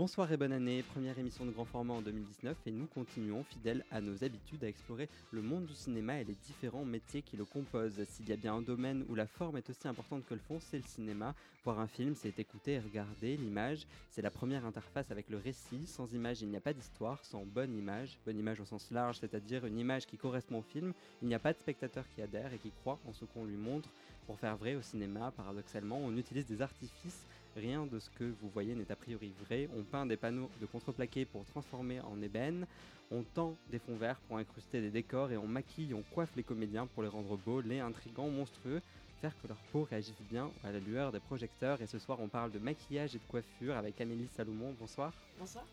Bonsoir et bonne année, première émission de grand format en 2019 et nous continuons fidèles à nos habitudes à explorer le monde du cinéma et les différents métiers qui le composent. S'il y a bien un domaine où la forme est aussi importante que le fond, c'est le cinéma. Voir un film, c'est écouter et regarder l'image. C'est la première interface avec le récit. Sans image, il n'y a pas d'histoire. Sans bonne image, bonne image au sens large, c'est-à-dire une image qui correspond au film, il n'y a pas de spectateur qui adhère et qui croit en ce qu'on lui montre. Pour faire vrai au cinéma, paradoxalement, on utilise des artifices Rien de ce que vous voyez n'est a priori vrai. On peint des panneaux de contreplaqué pour transformer en ébène. On tend des fonds verts pour incruster des décors et on maquille, on coiffe les comédiens pour les rendre beaux, les intrigants, monstrueux, faire que leur peau réagisse bien à la lueur des projecteurs. Et ce soir, on parle de maquillage et de coiffure avec Amélie Salomon. Bonsoir. Bonsoir.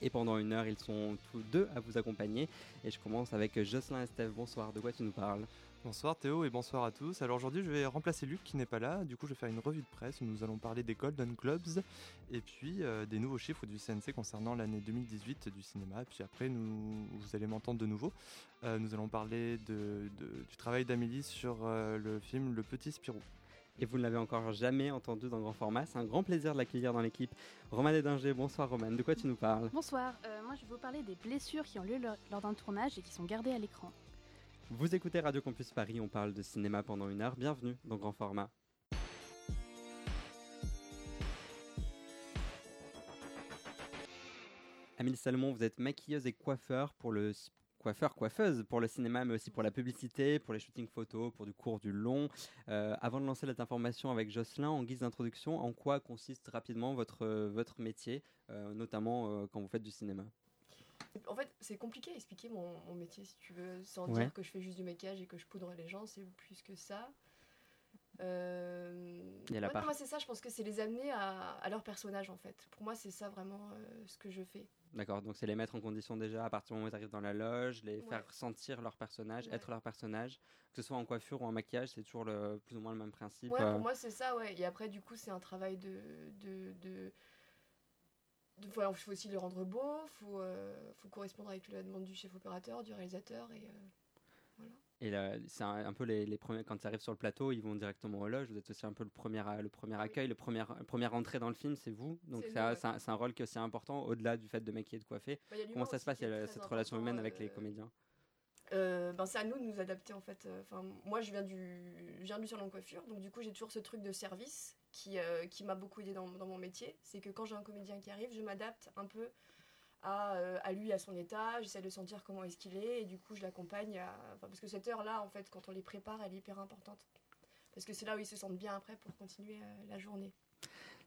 Et pendant une heure, ils sont tous deux à vous accompagner. Et je commence avec Jocelyn Estève. Bonsoir, de quoi tu nous parles? Bonsoir Théo et bonsoir à tous. Alors aujourd'hui je vais remplacer Luc qui n'est pas là, du coup je vais faire une revue de presse où nous allons parler des Golden Globes et puis euh, des nouveaux chiffres du CNC concernant l'année 2018 du cinéma. Et puis après nous, vous allez m'entendre de nouveau. Euh, nous allons parler de, du travail d'Amélie sur euh, le film Le Petit Spirou. Et vous ne l'avez encore jamais entendu dans grand format. C'est un grand plaisir de l'accueillir dans l'équipe. Romane Edinger, bonsoir Romane. De quoi tu nous parles? Bonsoir. moi je vais vous parler des blessures qui ont lieu lors d'un tournage et qui sont gardées à l'écran. Vous écoutez Radio Campus Paris, on parle de cinéma pendant une heure. Bienvenue dans Grand Format. Amélie Salomon, vous êtes maquilleuse et coiffeur pour le coiffeur, coiffeuse pour le cinéma, mais aussi pour la publicité, pour les shootings photos, pour du court, du long. Euh, avant de lancer cette information avec Jocelyn, en guise d'introduction, en quoi consiste rapidement votre, votre métier, euh, notamment euh, quand vous faites du cinéma? En fait, c'est compliqué à expliquer mon, métier, si tu veux, sans dire que je fais juste du maquillage et que je poudre les gens, c'est plus que ça. Euh... moi, c'est ça, je pense que c'est les amener à, leur personnage, en fait. Pour moi, c'est ça vraiment euh, ce que je fais. D'accord, donc c'est les mettre en condition déjà à partir du moment où ils arrivent dans la loge, les faire sentir leur personnage, être leur personnage, que ce soit en coiffure ou en maquillage, c'est toujours le, plus ou moins le même principe. Ouais, pour euh. moi c'est ça, ouais. Et après, du coup, c'est un travail de, de il faut aussi le rendre beau, il faut, euh, faut, correspondre avec la demande du chef opérateur, du réalisateur. Et, euh, voilà. Et c'est un, peu les, premiers, quand ils arrivent sur le plateau, ils vont directement au loge. Vous êtes aussi un peu le premier, le premier accueil, le premier, première entrée dans le film, c'est vous. Donc c'est un, un, rôle qui est aussi important, au-delà du fait de maquiller et de coiffer. Bah, Comment ça se passe, il y a cette relation humaine avec les euh, ben c'est à nous de nous adapter en fait. Enfin, moi je viens du, je viens du salon de coiffure, donc du coup j'ai toujours ce truc de service qui, euh, qui m'a beaucoup aidé dans, mon métier. C'est que quand j'ai un comédien qui arrive, je m'adapte un peu à, euh, à, lui, à son état. J'essaie de sentir comment est-ce qu'il est. Et du coup, je l'accompagne. parce que cette heure-là, en fait, quand on les prépare, elle est hyper importante. Parce que c'est là où ils se sentent bien après pour continuer la journée.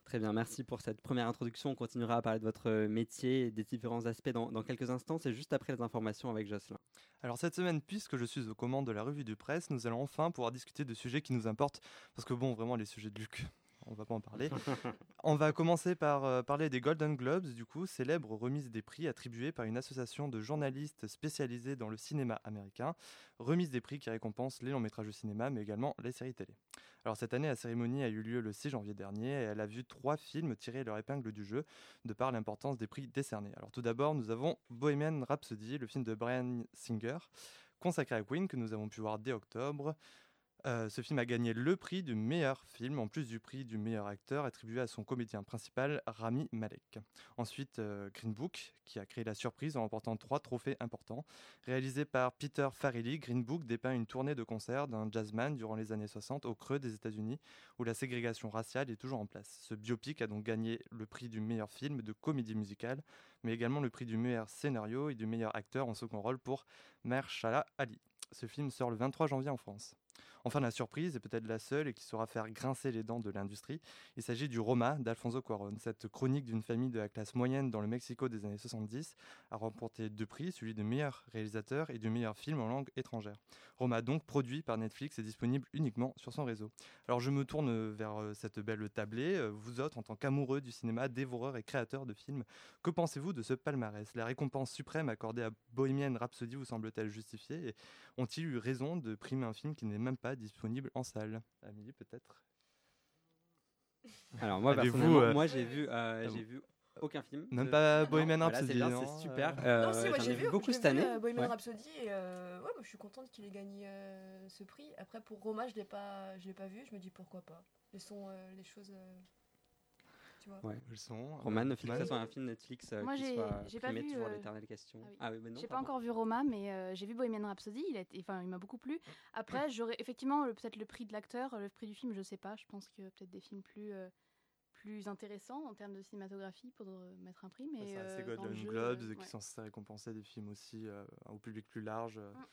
Très bien, merci pour cette première introduction. On continuera à parler de votre métier et des différents aspects dans, quelques instants. C'est juste après les informations avec Jocelyn. Alors cette semaine, puisque je suis aux commandes de la revue de presse, nous allons enfin pouvoir discuter de sujets qui nous importent. Parce que bon, vraiment, les sujets de Luc, on va pas en parler. on va commencer par euh, parler des Golden Globes, du coup, célèbre remise des prix attribuée par une association de journalistes spécialisés dans le cinéma américain. Remise des prix qui récompense les longs métrages de cinéma, mais également les séries télé. Alors cette année, la cérémonie a eu lieu le 6 janvier dernier et elle a vu trois films tirer leur épingle du jeu de par l'importance des prix décernés. Alors tout d'abord, nous avons Bohemian Rhapsody, le film de Brian Singer, consacré à Queen que nous avons pu voir dès octobre. Euh, ce film a gagné le prix du meilleur film, en plus du prix du meilleur acteur attribué à son comédien principal, Rami Malek. Ensuite, euh, Green Book, qui a créé la surprise en remportant trois trophées importants. Réalisé par Peter Farrelly, Green Book dépeint une tournée de concert d'un jazzman durant les années 60 au creux des États-Unis, où la ségrégation raciale est toujours en place. Ce biopic a donc gagné le prix du meilleur film de comédie musicale, mais également le prix du meilleur scénario et du meilleur acteur en second rôle pour Mahershala Ali. Ce film sort le 23 janvier en France. Enfin, la surprise est peut-être la seule et qui saura faire grincer les dents de l'industrie. Il s'agit du Roma d'Alfonso Cuarón. Cette chronique d'une famille de la classe moyenne dans le Mexico des années 70 a remporté deux prix, celui de meilleur réalisateur et du meilleur film en langue étrangère. Roma, donc produit par Netflix, est disponible uniquement sur son réseau. Alors je me tourne vers euh, cette belle tablée. Euh, vous autres, en tant qu'amoureux du cinéma, dévoreurs et créateurs de films, que pensez-vous de ce palmarès? La récompense suprême accordée à Bohemian Rhapsody vous semble-t-elle justifiée? Et Ont-ils eu raison de primer un film qui n'est même pas disponible en salle. Amélie, peut-être? Alors moi, personnellement, euh, moi j'ai vu, euh, j'ai vu aucun film. Même pas Bohemian Rhapsody. c'est super. Euh, non, si, moi, j'ai vu, beaucoup cette année. Bohemian Rhapsody et ouais, je suis contente qu'il ait gagné ce prix. Après pour Roma, je l'ai pas, je l'ai pas vu. Je me dis pourquoi pas. Laissons les choses tu vois. Ouais. Ils sont, Roman, euh, ne que ça soit un film Netflix euh, Moi, qui j'ai- soit j'ai pas vu, toujours euh, l'éternelle question. ah oui. Ah oui. J'ai pas encore vu Roma, mais euh, j'ai vu Bohemian Rhapsody. Il, a enfin, il m'a beaucoup plu. Après, j'aurais effectivement le- peut-être le prix de l'acteur, le prix du film, je sais pas. Je pense qu'il y a peut-être des films plus, euh, plus intéressants en termes de cinématographie pour euh, mettre un prix. Mais c'est euh, le Golden Globes euh, qui sont censés récompenser des films aussi euh, au public plus large euh, Mm.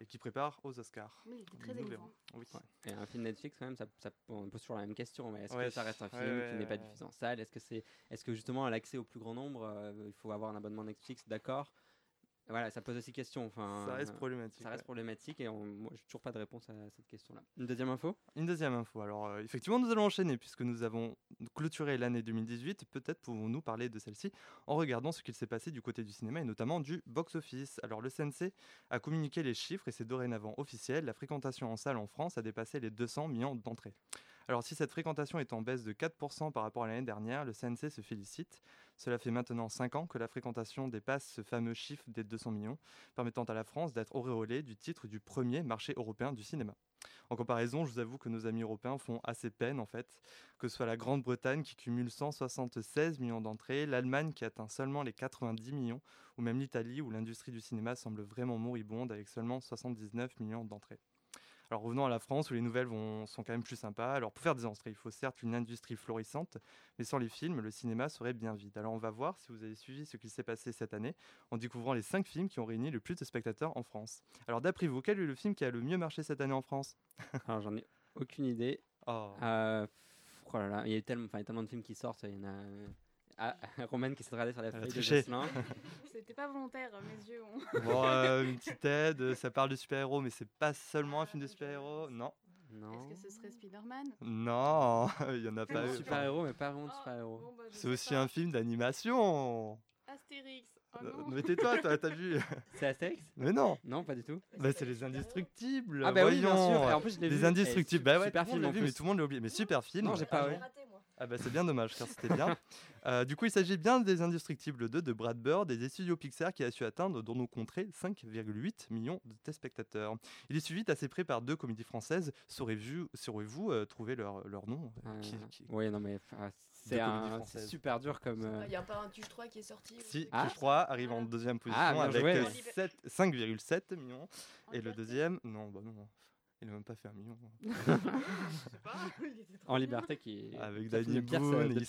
Et qui préparent aux Oscars. Oui, il était très verrons. Oui. Et un film Netflix, quand même, ça, ça- on pose toujours la même question. mais Est-ce Ouais, que ça reste un film ouais, qui n'est pas diffusé en salle? Est-ce que, c'est, est-ce que justement, l'accès au plus grand nombre, euh, il faut avoir un abonnement Netflix? D'accord. Voilà, ça pose aussi question. Enfin, Ça reste euh, problématique. ça reste ouais. problématique et on, moi, j'ai toujours pas de réponse à cette question-là. Une deuxième info? Une deuxième info. Alors, euh, effectivement, nous allons enchaîner puisque nous avons clôturé l'année 2018. Peut-être pouvons-nous parler de celle-ci en regardant ce qu'il s'est passé du côté du cinéma et notamment du box-office. Alors, le CNC a communiqué les chiffres et c'est dorénavant officiel. La fréquentation en salle en France a dépassé les 200 millions d'entrées. Alors, si cette fréquentation est en baisse de 4% par rapport à l'année dernière, le CNC se félicite. Cela fait maintenant 5 ans que la fréquentation dépasse ce fameux chiffre des 200 millions, permettant à la France d'être auréolée du titre du premier marché européen du cinéma. En comparaison, je vous avoue que nos amis européens font assez peine en fait, que ce soit la Grande-Bretagne qui cumule 176 millions d'entrées, l'Allemagne qui atteint seulement les 90 millions, ou même l'Italie où l'industrie du cinéma semble vraiment moribonde avec seulement 79 millions d'entrées. Alors revenons à la France où les nouvelles vont, sont quand même plus sympas. Alors pour faire des entrées, il faut certes une industrie florissante, mais sans les films, le cinéma serait bien vide. Alors on va voir si vous avez suivi ce qu'il s'est passé cette année en découvrant les 5 films qui ont réuni le plus de spectateurs en France. Alors d'après vous, quel est le film qui a le mieux marché cette année en France? Alors, j'en ai aucune idée. Oh. Euh, oh là là, il y a tellement, enfin, tellement de films qui sortent. Il y en a. Ah, Roman qui s'est regardé sur la feuille de. Jocelyn. C'était pas volontaire, mes yeux ont. Bon, euh, une petite aide, ça parle de super-héros, mais c'est pas seulement un film de super-héros. Non, Non. Est-ce que ce serait Spider-Man? Non, il y en a pas Un eu. Super-héros, mais pas vraiment de Oh, super-héros. bon, bah, C'est aussi pas. un film d'animation. Astérix. Oh Euh, non. Mais tais-toi, toi, t'as vu C'est Astérix? Mais non Non, pas du tout. bah, C'est les indestructibles Ah, bah oui, bien sûr. Et en plus, je. Les indestructibles, bah ouais, super film vu, mais tout le monde l'a oublié. Mais super film. Non, j'ai pas, Ah, raté, moi. Ah bah c'est bien dommage car c'était bien. Euh, du coup il s'agit bien des Indestructibles 2 de Brad Bird et des studios Pixar qui a su atteindre dans nos contrées 5,8 millions de téléspectateurs. Il est suivi d'assez près par deux comédies françaises. Saurez-vous saurez trouver leur, leur nom euh, Euh, qui- qui- Oui, non, mais c'est super dur comme. euh, Il y a pas un Tuche 3 qui est sorti. Si, Ah. Tuche 3 arrive en deuxième position Ah, avec joué. euh, sept- 5,7 millions. En Et le deuxième, non, bah non, il n'a même pas fait un million. Je sais pas. il était trop En liberté qui est. Avec Danny de Pierre, Boone, de il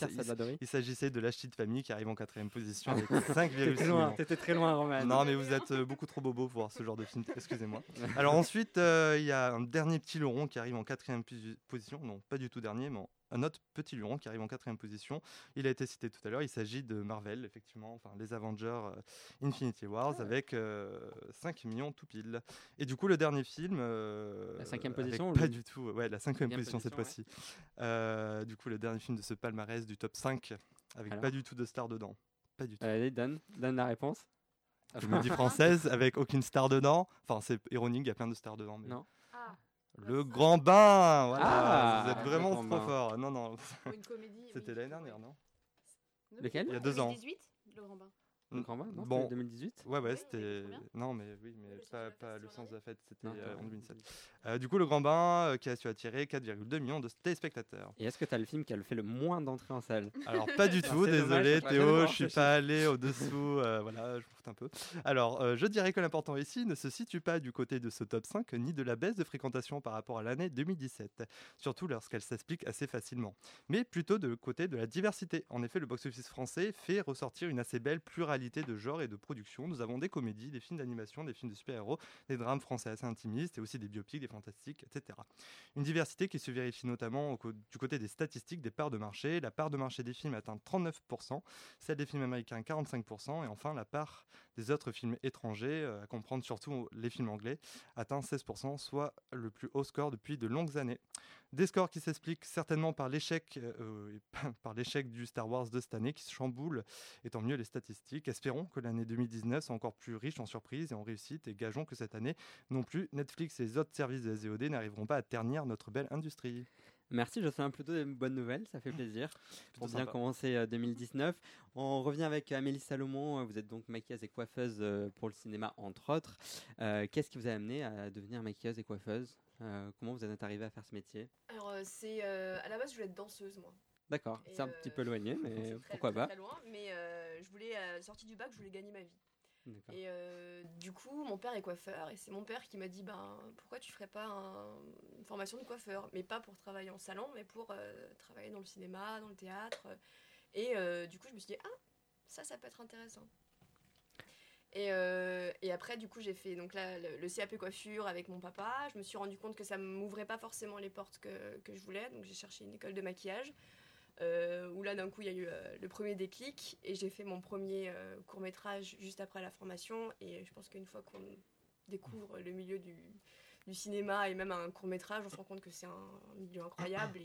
il. Il s'agissait de La Petite Famille qui arrive en quatrième position avec T'étais 5,6 loin, millions. t'étais très loin, Roman. Non, mais vous êtes euh, beaucoup trop bobo pour voir ce genre de film. Excusez-moi. Alors ensuite, euh, il y a un dernier petit luron qui arrive en quatrième posi- position. Non, pas du tout dernier, mais en- un autre petit luron qui arrive en quatrième position. Il a été cité tout à l'heure. Il s'agit de Marvel, effectivement, enfin les Avengers euh, Infinity Wars avec euh, 5 millions tout pile. Et du coup, le dernier film. euh, La cinquième position Pas du tout. Ouais, la cinquième Cinquième position cette fois-ci. Euh, du coup, le dernier film de ce palmarès du top 5 avec Alors pas du tout de star dedans. Pas du tout. Allez, donne, donne la réponse. Comédie française avec aucune star dedans. Enfin, c'est ironique, il y a plein de stars dedans. Mais... Non. Ah, Le Grand Bain voilà, Ah, Vous êtes vraiment trop Bain. fort. Non, non, pour une comédie. c'était l'année dernière, non Lequel? Il y a deux ans. 2018, Le Grand Bain. Le Grand Bain Non, Bon. c'était 2018 Ouais, ouais, Oui, c'était. Non, mais oui, mais pas, pas le sens de la fête, c'était Non, euh, en en 2007. Euh, du coup, le Grand Bain euh, qui a su attirer 4,2 millions de téléspectateurs. Et est-ce que tu as le film qui a le fait le moins d'entrées en salle? Alors, pas du Ah, tout, dommage, désolé Théo, je suis pas allé au-dessous. euh, voilà, je profite un peu. Alors, euh, je dirais que l'important ici ne se situe pas du côté de ce top 5 ni de la baisse de fréquentation par rapport à l'année 2017, surtout lorsqu'elle s'explique assez facilement, mais plutôt de côté de la diversité. En effet, le box-office français fait ressortir une assez belle pluralité de genres et de productions. Nous avons des comédies, des films d'animation, des films de super-héros, des drames français assez intimistes et aussi des biopics, des fantastiques, etc. Une diversité qui se vérifie notamment du côté des statistiques des parts de marché. La part de marché des films atteint 39%, celle des films américains 45%, et enfin la part des autres films étrangers, euh, à comprendre surtout les films anglais, atteint 16%, soit le plus haut score depuis de longues années. Des scores qui s'expliquent certainement par l'échec euh, et par l'échec du Star Wars de cette année qui se chamboule, et tant mieux les statistiques. Espérons que l'année 2019 soit encore plus riche en surprises et en réussites, et gageons que cette année non plus, Netflix et les autres services de SVOD n'arriveront pas à ternir notre belle industrie. Merci, je un plutôt des bonnes nouvelles, ça fait plaisir pour bien commencer euh, 2019. On revient avec Amélie Salomon, euh, vous êtes donc maquilleuse et coiffeuse euh, pour le cinéma entre autres. Euh, Qu'est-ce qui vous a amené à devenir maquilleuse et coiffeuse? Euh, Comment vous en êtes arrivée à faire ce métier? Alors, euh, c'est. euh, à la base, je voulais être danseuse, moi. D'accord, c'est un petit euh, peu éloigné, mais très, pourquoi très, pas très loin, mais euh, je voulais, euh, sortie du bac, je voulais gagner ma vie. Et euh, du coup, mon père est coiffeur et c'est mon père qui m'a dit ben, pourquoi tu ferais pas un- une formation de coiffeur? Mais pas pour travailler en salon, mais pour euh, travailler dans le cinéma, dans le théâtre. Et euh, du coup, je me suis dit ah, ça, ça peut être intéressant. Et, euh, et après, du coup, j'ai fait donc là, le, CAP coiffure avec mon papa. Je me suis rendu compte que ça m'ouvrait pas forcément les portes que, que je voulais. Donc, j'ai cherché une école de maquillage. euh, où là, d'un coup, il y a eu euh, le premier déclic. Et j'ai fait mon premier euh, court métrage juste après la formation. Et je pense qu'une fois qu'on découvre le milieu du, du cinéma et même un court métrage, on se rend compte que c'est un milieu incroyable.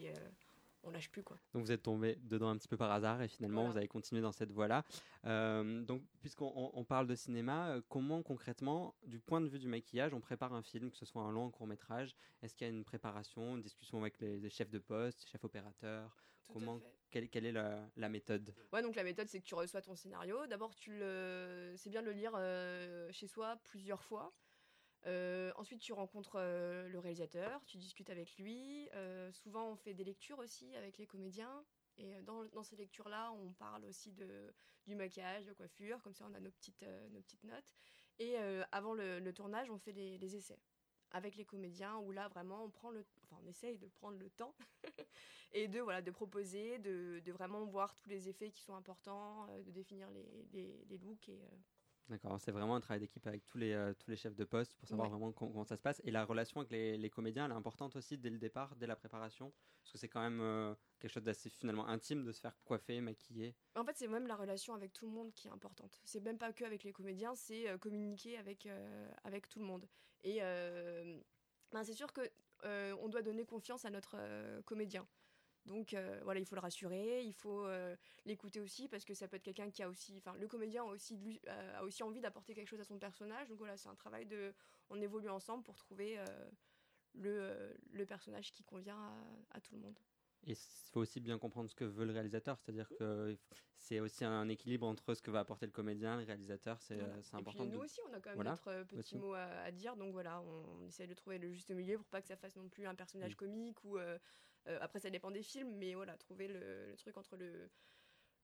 On lâche plus, quoi. Donc vous êtes tombé dedans un petit peu par hasard et finalement Voilà. vous avez continué dans cette voie-là. Euh, donc puisqu'on on- on parle de cinéma, euh, comment concrètement, du point de vue du maquillage, on prépare un film, que ce soit un long ou un court métrage Est-ce qu'il y a une préparation, une discussion avec les, les chefs de poste, chefs opérateurs? Tout Comment- quelle, quelle est la, la méthode? Ouais, donc la méthode, c'est que tu reçois ton scénario. D'abord, tu le... c'est bien de le lire euh, chez soi plusieurs fois. Euh, ensuite, tu rencontres euh, le réalisateur, tu discutes avec lui. Euh, souvent, on fait des lectures aussi avec les comédiens. Et dans, dans ces lectures-là, on parle aussi du maquillage, de coiffure. Comme ça, on a nos petites, notes. Et avant le, tournage, on fait les, essais avec les comédiens où là vraiment on prend essaye de prendre le temps et de proposer de, vraiment voir tous les effets qui sont importants de définir les, looks et D'accord, c'est vraiment un travail d'équipe avec tous les, euh, tous les chefs de poste pour savoir Ouais. vraiment com- comment ça se passe. Et la relation avec les, les comédiens, elle est importante aussi dès le départ, dès la préparation, parce que c'est quand même euh, quelque chose d'assez finalement intime de se faire coiffer, maquiller. en fait c'est même la relation avec tout le monde qui est importante c'est même pas que avec les comédiens c'est euh, communiquer avec avec tout le monde et ben, c'est sûr que on doit donner confiance à notre comédien donc euh, voilà, il faut le rassurer, il faut euh, l'écouter aussi parce que ça peut être quelqu'un qui a aussi, enfin le comédien a aussi, lui, euh, a aussi envie d'apporter quelque chose à son personnage. Donc voilà, c'est un travail de, on évolue ensemble pour trouver le, le personnage qui convient à, à tout le monde. Et il faut aussi bien comprendre ce que veut le réalisateur, c'est-à-dire que c'est aussi un équilibre entre ce que va apporter le comédien, le réalisateur, c'est Voilà. c'est Et important. puis de- nous aussi, on a quand même Voilà, notre petit aussi. mot à, à dire. Donc voilà, on, on essaie de trouver le juste milieu pour pas que ça fasse non plus un personnage comique ou euh, euh, après ça dépend des films, mais voilà, trouver le, le truc entre le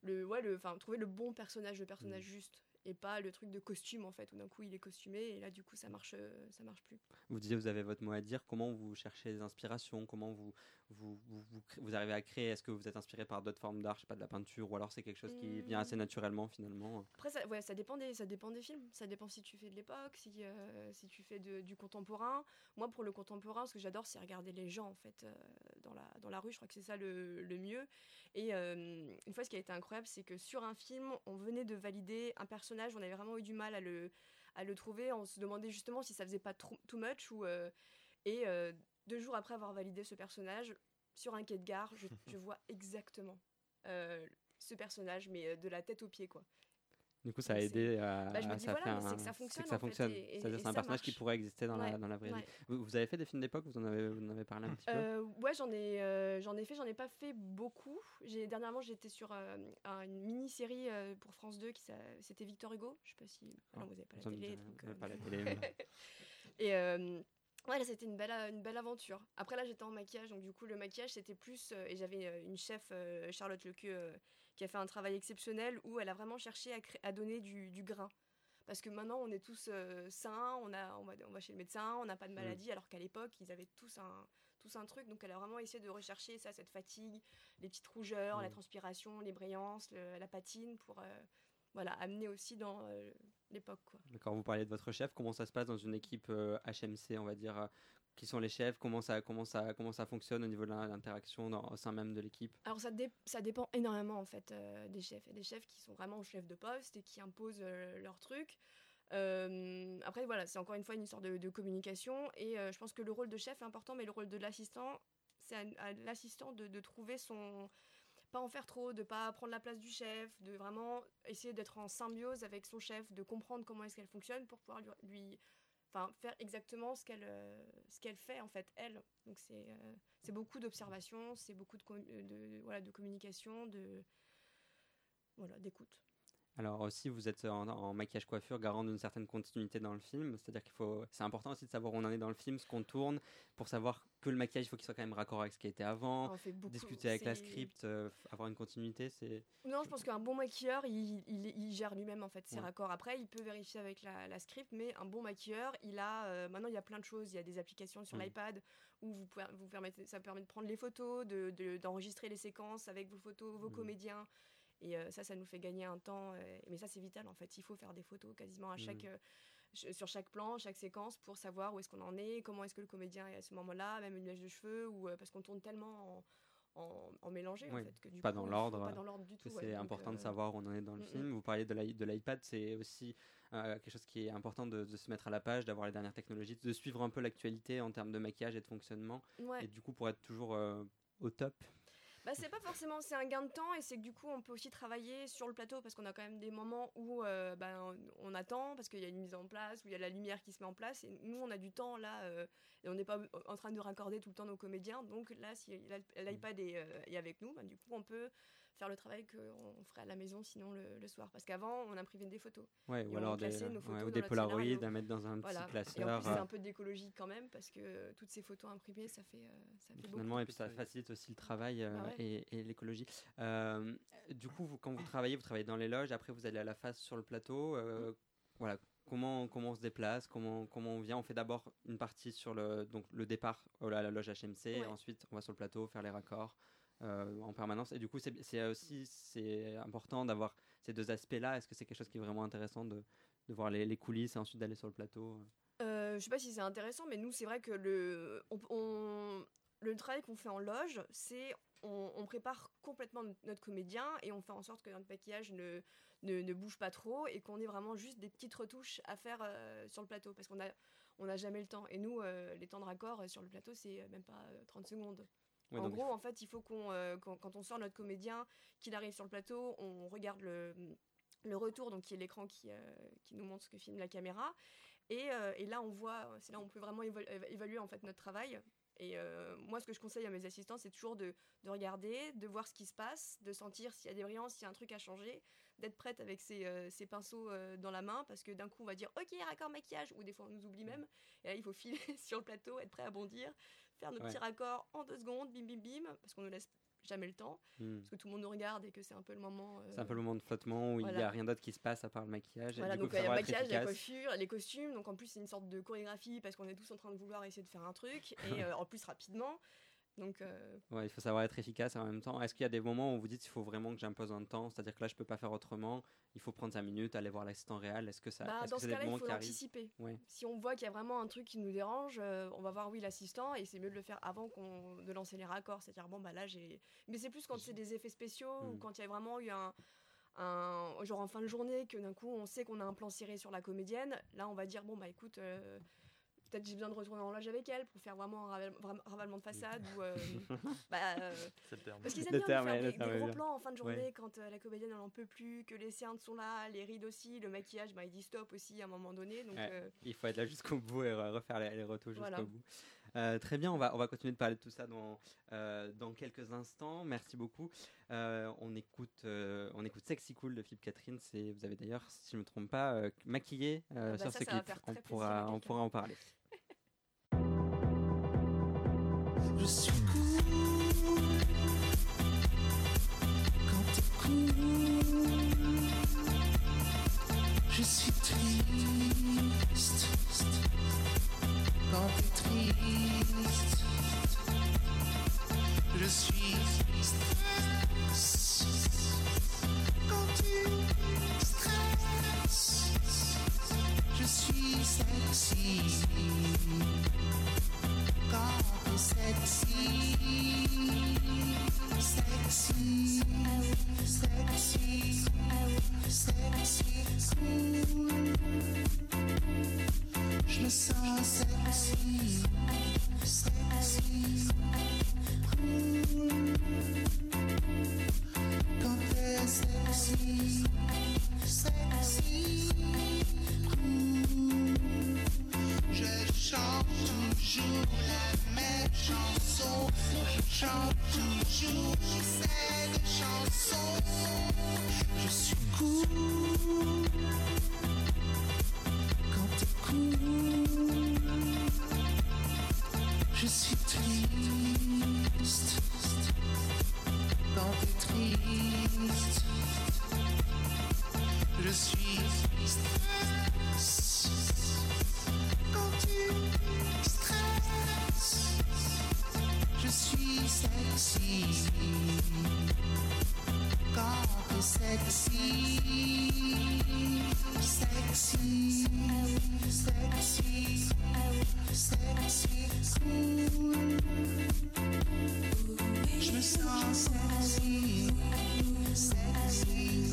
le ouais le trouver le bon personnage, le personnage Mm. juste et pas le truc de costume en fait où d'un coup il est costumé et là du coup ça marche euh, ça marche plus. Vous disiez, vous avez votre mot à dire. Comment vous cherchez des inspirations? Comment vous, vous, vous, vous, arrivez à créer? Est-ce que vous êtes inspiré par d'autres formes d'art, je sais pas, de la peinture, ou alors c'est quelque chose qui vient assez naturellement finalement? Après, ça, ouais, ça, dépend des, ça dépend des films. Ça dépend si tu fais de l'époque, si, euh, si tu fais de- du contemporain. Moi, pour le contemporain, ce que j'adore, c'est regarder les gens, en fait, euh, dans, la, dans la rue. Je crois que c'est ça le, le mieux. Et euh, une fois, ce qui a été incroyable, c'est que sur un film, on venait de valider un personnage. On avait vraiment eu du mal à le, à le trouver. On se demandait justement si ça faisait pas trop, too much. Ou, euh, et euh, deux jours après avoir validé ce personnage, sur un quai de gare, je, je vois exactement euh, ce personnage, mais de la tête aux pieds, quoi. Du coup, ça a aidé à. Bah, je me dis, ça voilà, c'est un- que ça fonctionne, que ça en fait, fonctionne. et- et- C'est-à-dire et c'est un personnage qui pourrait exister dans, la, dans la vraie ouais. vie. Vous, vous avez fait des films d'époque Vous en avez, vous en avez parlé un petit peu? Euh, ouais, j'en ai, euh, j'en ai fait, j'en ai pas fait beaucoup. J'ai dernièrement, j'étais sur euh, un- une mini-série pour France 2 qui s'a- c'était Victor Hugo. Je sais pas si, ah non, vous avez pas la télé. donc, pas la télé, Et ouais, là, c'était une belle, une belle aventure. Après, là, j'étais en maquillage, donc du coup, le maquillage, c'était plus. euh, et j'avais euh, une chef, euh, Charlotte Lequeux, qui a fait un travail exceptionnel où elle a vraiment cherché à, donner du, du grain. Parce que maintenant, on est tous euh, sains, on, a, on, va, on va chez le médecin, on n'a pas de maladie, alors qu'à l'époque, ils avaient tous un, tous un truc. Donc, elle a vraiment essayé de rechercher ça, cette fatigue, les petites rougeurs, la Mm. transpiration, les brillances, le- la patine, pour euh, voilà, amener aussi dans euh, l'époque. D'accord, vous parliez de votre chef. Comment ça se passe dans une équipe euh, HMC, on va dire euh, Qui sont les chefs comment ça, comment, ça, comment ça fonctionne au niveau de l'interaction au sein même de l'équipe? Alors ça, dé- ça dépend énormément en fait euh, des chefs. Il y a des chefs qui sont vraiment chefs de poste et qui imposent euh, leur truc. Euh, après voilà, c'est encore une fois une histoire de, communication et euh, je pense que le rôle de chef est important, mais le rôle de l'assistant, c'est à, l'assistant de, trouver son pas en faire trop, de pas prendre la place du chef, de vraiment essayer d'être en symbiose avec son chef, de comprendre comment est-ce qu'elle fonctionne pour pouvoir lui- faire exactement ce qu'elle euh, ce qu'elle fait en fait elle. Donc c'est euh, c'est beaucoup d'observation, c'est beaucoup de, com- de, voilà, de communication, de voilà, d'écoute. Alors aussi, vous êtes en, maquillage coiffure, garant d'une certaine continuité dans le film. C'est-à-dire qu'il faut, c'est important aussi de savoir où on en est dans le film, ce qu'on tourne, pour savoir que le maquillage, il faut qu'il soit quand même raccord avec ce qui a été avant. discuter avec la script, euh, avoir une continuité, c'est. Non, je pense qu'un bon maquilleur, il, il, gère lui-même en fait ses raccords. Après, il peut vérifier avec la, script, mais un bon maquilleur, il a. Euh, maintenant, il y a plein de choses. Il y a des applications sur l'iPad où vous, pouvez, vous permettez, ça permet de prendre les photos, d'enregistrer de, les séquences avec vos photos, vos comédiens. Et euh, ça, ça nous fait gagner un temps. Mais ça, c'est vital en fait. Il faut faire des photos quasiment à chaque, mmh. Euh, sur chaque plan, chaque séquence pour savoir où est-ce qu'on en est, comment est-ce que le comédien est à ce moment-là, même une mèche de cheveux, ou parce qu'on tourne tellement en, en, mélangé en fait. Que du pas, dans l'ordre. C'est important de savoir où on en est dans le mmh, film. Mmh. Vous parliez de l'iPad, c'est aussi quelque chose qui est important de, se mettre à la page, d'avoir les dernières technologies, de suivre un peu l'actualité en termes de maquillage et de fonctionnement. Et du coup, pour être toujours au top, bah, c'est pas forcément, c'est un gain de temps et c'est que du coup on peut aussi travailler sur le plateau parce qu'on a quand même des moments où euh, bah, on, attend parce qu'il y a une mise en place, où il y a la lumière qui se met en place et nous on a du temps là euh, et on n'est pas en train de raccorder tout le temps nos comédiens donc là si l'iPad est, euh, est, avec nous, bah, du coup on peut faire le travail qu'on ferait à la maison sinon le, soir. Parce qu'avant, on imprimait des photos. Ouais, ou alors des, ouais, ou des Polaroids à mettre dans un petit classeur. Et en plus, c'est un peu d'écologie quand même, parce que toutes ces photos imprimées, ça fait, euh, ça fait Finalement, et puis ça facilite aussi le travail euh, bah et, et l'écologie. Euh, du coup, vous, quand vous travaillez, vous travaillez dans les loges, après vous allez à la face sur le plateau. Mm. Voilà, comment, comment on se déplace, comment, comment on vient? On fait d'abord une partie sur le, donc, le départ à la loge HMC, ensuite on va sur le plateau faire les raccords. Euh, en permanence. Et du coup, c'est aussi important d'avoir ces deux aspects-là. Est-ce que c'est quelque chose qui est vraiment intéressant de, voir les, coulisses et ensuite d'aller sur le plateau euh, Je sais pas si c'est intéressant, mais nous, c'est vrai que le, le travail qu'on fait en loge, c'est on, prépare complètement notre comédien et on fait en sorte que notre maquillage ne, ne, bouge pas trop et qu'on ait vraiment juste des petites retouches à faire euh, sur le plateau parce qu'on a on n'a jamais le temps. Et nous, euh, les temps de raccord sur le plateau, c'est même pas 30 secondes en gros, en fait, il faut qu'on, euh, quand, on sort notre comédien, qu'il arrive sur le plateau, on regarde le, le retour, donc qui est l'écran qui, euh, qui nous montre ce que filme la caméra. Et, euh, et là, on voit, c'est là où on peut vraiment évaluer en fait notre travail. Et moi, ce que je conseille à mes assistants, c'est toujours de, de, regarder, de voir ce qui se passe, de sentir s'il y a des brillances, s'il y a un truc à changer, d'être prête avec ses, ses pinceaux dans la main, parce que d'un coup, on va dire OK, raccord maquillage, ou des fois on nous oublie même. Et là, il faut filer sur le plateau, être prêt à bondir, faire nos petits raccords en deux secondes, bim bim bim, parce qu'on ne laisse jamais le temps, hmm. parce que tout le monde nous regarde et que c'est un peu le moment. C'est un peu le moment de flottement où il n'y a rien d'autre qui se passe à part le maquillage. Voilà, donc il y a le maquillage, la coiffure, les costumes, donc en plus c'est une sorte de chorégraphie parce qu'on est tous en train de vouloir essayer de faire un truc, et euh, en plus rapidement. Donc, euh, ouais, il faut savoir être efficace en même temps. Est-ce qu'il y a des moments où vous dites qu'il faut vraiment que j'impose un temps? C'est-à-dire que là, je peux pas faire autrement. Il faut prendre 5 minutes, aller voir l'assistant réel. Est-ce que ça bah, Dans ce cas-là, il faut anticiper. Si on voit qu'il y a vraiment un truc qui nous dérange, euh, on va voir, oui, l'assistant. Et c'est mieux de le faire avant qu'on, de lancer les raccords. C'est-à-dire, bon, bah là, j'ai. Mais c'est plus quand c'est des effets spéciaux ou hmm. quand il y a vraiment eu un. Un, genre en fin de journée que d'un coup on sait qu'on a un plan serré sur la comédienne là on va dire bon bah écoute euh, peut-être j'ai besoin de retourner en loge avec elle pour faire vraiment un ravalement de façade ou euh, bah, euh, le terme. parce qu'ils aiment bien faire des, gros plans en fin de journée quand euh, la comédienne elle en peut plus que les cernes sont là les rides aussi le maquillage bah, il dit stop aussi à un moment donné donc il faut être là jusqu'au bout et refaire les, les retouches jusqu'au bout euh, très bien, on va, on va continuer de parler de tout ça dans, euh, dans quelques instants. Merci beaucoup. Euh, on, écoute, on écoute Sexy Cool de Philippe Catherine. Vous avez d'ailleurs, si je ne me trompe pas, maquillé ah bah sur ce clip. On pourra, on pourra en parler. Je suis cool quand. Je suis triste quand triste. Je suis stress quand tu stresses. Je suis sexy quand sexy. Sexy, sexy, sexy, cool. Je sexy, sexy, cool. Quand t'es sexy, sexy, cool chante toujours la même chanson. Je chante toujours cette chanson. Je suis cool quand t'es cool. Je suis triste quand t'es triste. Je suis triste. Je suis sexy quand sexy. Sexy, sexy, sexy. Je me sens sexy, sexy,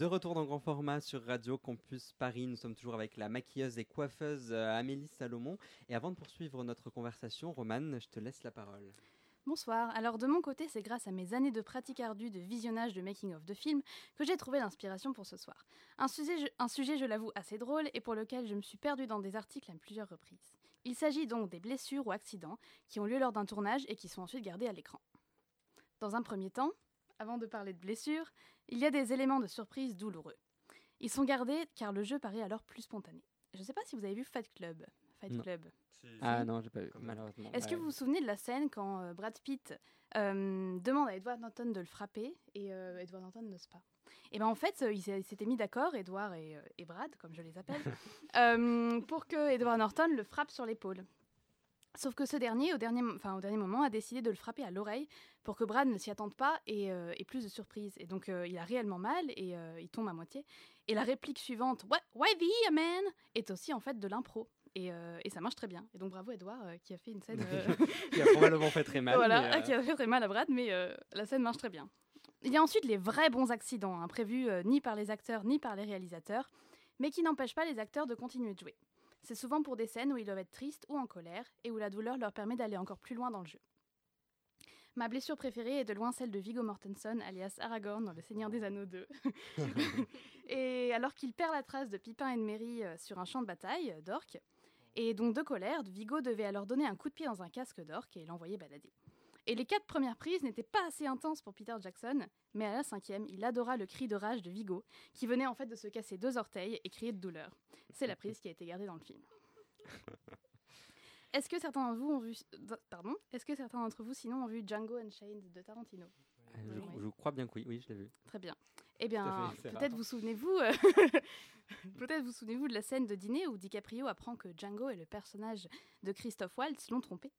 De retour dans grand format sur Radio Campus Paris, nous sommes toujours avec la maquilleuse et coiffeuse euh, Amélie Salomon. Et avant de poursuivre notre conversation, Romane, je te laisse la parole. Bonsoir. Alors de mon côté, c'est grâce à mes années de pratique ardue de visionnage de making-of de films que j'ai trouvé l'inspiration pour ce soir. Un sujet, je, un sujet, je l'avoue, assez drôle et pour lequel je me suis perdue dans des articles à plusieurs reprises. Il s'agit donc des blessures ou accidents qui ont lieu lors d'un tournage et qui sont ensuite gardés à l'écran. Dans un premier temps, avant de parler de blessures, il y a des éléments de surprise douloureux. Ils sont gardés car le jeu paraît alors plus spontané. Je ne sais pas si vous avez vu Fight Club. Fight Non. Club. Ah non, j'ai pas vu, malheureusement. Est-ce que vous vous souvenez de la scène quand euh, Brad Pitt euh, demande à Edward Norton de le frapper et euh, Edward Norton n'ose pas? Et ben en fait, euh, ils s'étaient mis d'accord, Edward et, euh, et Brad, comme je les appelle, euh, pour que Edward Norton le frappe sur l'épaule. Sauf que ce dernier, au dernier, enfin, au dernier moment, a décidé de le frapper à l'oreille pour que Brad ne s'y attende pas et euh, ait plus de surprise. Et donc, euh, il a réellement mal et euh, il tombe à moitié. Et la réplique suivante, What, Why the man? est aussi en fait de l'impro. Et, euh, et ça marche très bien. Et donc, bravo Edouard qui a fait une scène. Qui a probablement fait très mal. voilà, qui a fait très mal à Brad, mais la scène marche très bien. Il y a ensuite les vrais bons accidents, imprévus euh, ni par les acteurs ni par les réalisateurs, mais qui n'empêchent pas les acteurs de continuer de jouer. C'est souvent pour des scènes où ils doivent être tristes ou en colère, et où la douleur leur permet d'aller encore plus loin dans le jeu. Ma blessure préférée est de loin celle de Viggo Mortensen, alias Aragorn dans Le Seigneur des Anneaux 2. et alors qu'il perd la trace de Pipin et de Merry euh, sur un champ de bataille euh, d'orques, et donc de colère, Viggo devait alors donner un coup de pied dans un casque d'orque et l'envoyer balader. Et les quatre premières prises n'étaient pas assez intenses pour Peter Jackson, mais à la cinquième, il adora le cri de rage de Viggo, qui venait en fait de se casser deux orteils et crier de douleur. C'est la prise qui a été gardée dans le film. Est-ce que certains d'entre vous ont vu, pardon, est-ce que certains d'entre vous sinon ont vu Django Unchained de Tarantino? Euh, je, Oui. je crois bien que oui, oui, je l'ai vu. Très bien. Eh bien, peut-être vous souvenez-vous, euh, peut-être vous souvenez-vous de la scène de dîner où DiCaprio apprend que Django et le personnage de Christophe Waltz l'ont trompé.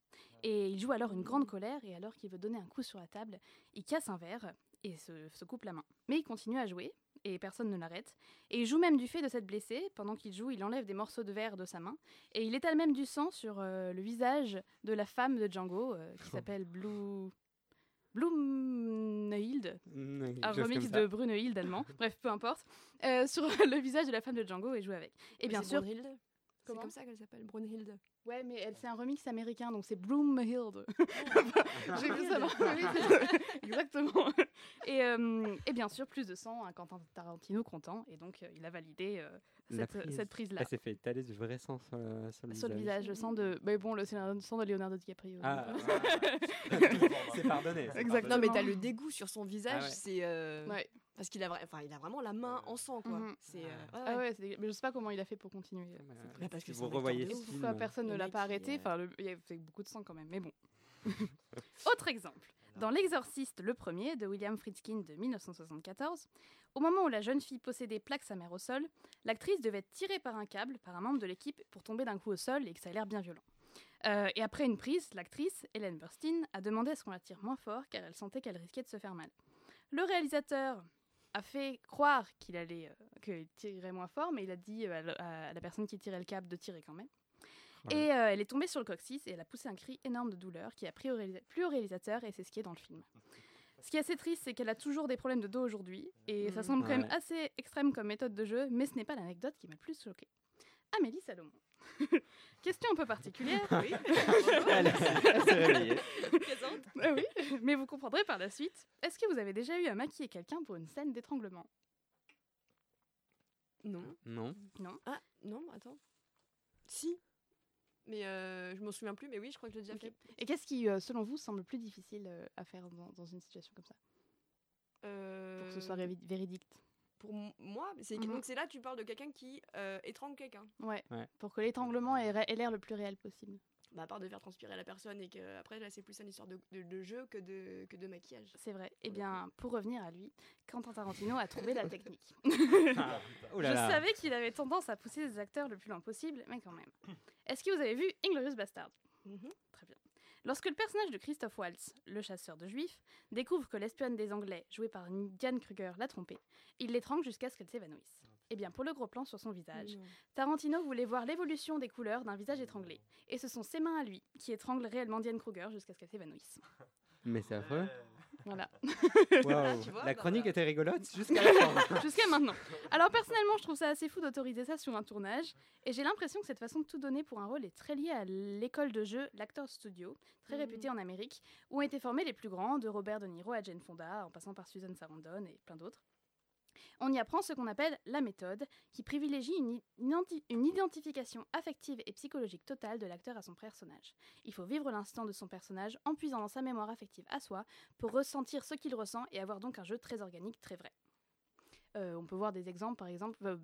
Et il joue alors une grande colère et alors qu'il veut donner un coup sur la table, il casse un verre et se, se coupe la main. Mais il continue à jouer et personne ne l'arrête. Et il joue même du fait de s'être blessé. Pendant qu'il joue, il enlève des morceaux de verre de sa main et il étale même du sang sur euh, le visage de la femme de Django euh, qui s'appelle Blue. Blumnhild, Mm, un remix de Brunehilde allemand, bref, peu importe, euh, sur le visage de la femme de Django et jouer avec. Et bien sûr, C'est comme ça qu'elle s'appelle, Brunhilde. Ouais, mais elle- c'est un remix américain, donc c'est Broomhild. J'ai vu ça dans oui, c'est- Exactement. Et, euh, et bien sûr, plus de sang, un Quentin Tarantino content, et donc euh, il a validé euh, La cette, prise. cette prise-là. Elle s'est fait étaler du vrai sang sur le, sur le Sur le visage. visage, le sang de. Mais bon, le c'est le sang de Leonardo DiCaprio. Ah, c'est pardonné. Exactement. Non, mais t'as le dégoût sur son visage, ouais. c'est. euh, Ouais. Parce qu'il a, vra- enfin, il a vraiment la main en sang, quoi. Mhm. C'est. euh, Ah. ouais, Ah ouais. mais je sais pas comment il a fait pour continuer. parce que vous revoyez ce film, personne Le ne l'a pas arrêté Enfin, le- il y a fait beaucoup de sang quand même, mais bon. Autre exemple. Dans L'Exorciste, le premier, de William Friedkin de 1974, au moment où la jeune fille possédait plaque sa mère au sol, l'actrice devait être tirée par un câble par un membre de l'équipe pour tomber d'un coup au sol et que ça a l'air bien violent. Euh, et après une prise, l'actrice, Hélène Burstyn, a demandé à ce qu'on la tire moins fort car elle sentait qu'elle risquait de se faire mal. Le réalisateur a fait croire qu'il allait euh, qu'il moins fort, mais il a dit euh, à la- à la personne qui tirait le câble de tirer quand même. Ouais. Et euh, elle est tombée sur le coccyx et elle a poussé un cri énorme de douleur qui a pris au réalisa- plu au réalisateur et c'est ce qui est dans le film. Ce qui est assez triste, c'est qu'elle a toujours des problèmes de dos aujourd'hui et ça Mhm. semble quand même assez extrême comme méthode de jeu, mais ce n'est pas l'anecdote qui m'a le plus choquée. Amélie Salomon. Question un peu particulière. Oui. Elle, elle s'est réveillée. Présente. Ah oui, mais vous comprendrez par la suite. Est-ce que vous avez déjà eu à maquiller quelqu'un pour une scène d'étranglement? Non. Non. Ah, non, attends. Si. Mais euh, je m'en souviens plus, mais oui, je crois que je l'ai déjà fait. Et qu'est-ce qui, euh, selon vous, semble plus difficile euh, à faire dans, dans une situation comme ça? Pour que ce soit véridique Pour moi, c'est Mhm. donc c'est là tu parles de quelqu'un qui euh, étrangle quelqu'un. Ouais. Ouais. Pour que l'étranglement ait ré- ait l'air le plus réel possible. Bah, à part de faire transpirer la personne et que après là c'est plus une histoire de, de- de jeu que de, que de maquillage. C'est vrai. Eh bien, pour revenir à lui, Quentin Tarantino a trouvé la technique. Ah, Je savais qu'il avait tendance à pousser les acteurs le plus loin possible, mais quand même. Est-ce que vous avez vu Inglorious Bastard Mhm. Lorsque le personnage de Christophe Waltz, le chasseur de juifs, découvre que l'espionne des Anglais, jouée par Diane Kruger, l'a trompée, il l'étrangle jusqu'à ce qu'elle s'évanouisse. Eh bien, pour le gros plan sur son visage, Non. Tarantino voulait voir l'évolution des couleurs d'un visage étranglé. Et ce sont ses mains à lui qui étranglent réellement Diane Kruger jusqu'à ce qu'elle s'évanouisse. Mais c'est affreux. Voilà. Waouh. tu vois, La bah, chronique voilà. était rigolote jusqu'à la fin. Jusqu'à maintenant. Alors personnellement, je trouve ça assez fou d'autoriser ça sur un tournage. Et j'ai l'impression que cette façon de tout donner pour un rôle est très liée à l'école de jeu l'Actor Studio, très Mhm. réputée en Amérique, où ont été formés les plus grands, de Robert De Niro à Jane Fonda, en passant par Susan Sarandon et plein d'autres. On y apprend ce qu'on appelle la méthode, qui privilégie une, une identi- une identification affective et psychologique totale de l'acteur à son personnage. Il faut vivre l'instant de son personnage en puisant dans sa mémoire affective à soi pour ressentir ce qu'il ressent et avoir donc un jeu très organique, très vrai. Euh, on peut voir des exemples, par exemple, euh,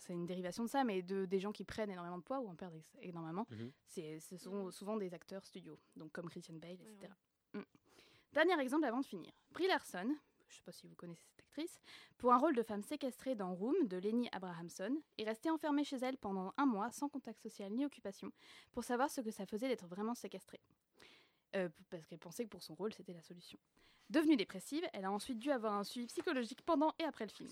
c'est une dérivation de ça, mais de des gens qui prennent énormément de poids ou en perdent énormément. Mhm. C'est, ce sont Mhm. souvent des acteurs studio, donc comme Christian Bale, Ouais, etc. Mm. Dernier exemple avant de finir. Brie Larson, je ne sais pas si vous connaissez cette actrice, pour un rôle de femme séquestrée dans Room de Lenny Abrahamson, est restée enfermée chez elle pendant un mois sans contact social ni occupation pour savoir ce que ça faisait d'être vraiment séquestrée. Euh, parce qu'elle pensait que pour son rôle, c'était la solution. Devenue dépressive, elle a ensuite dû avoir un suivi psychologique pendant et après le film.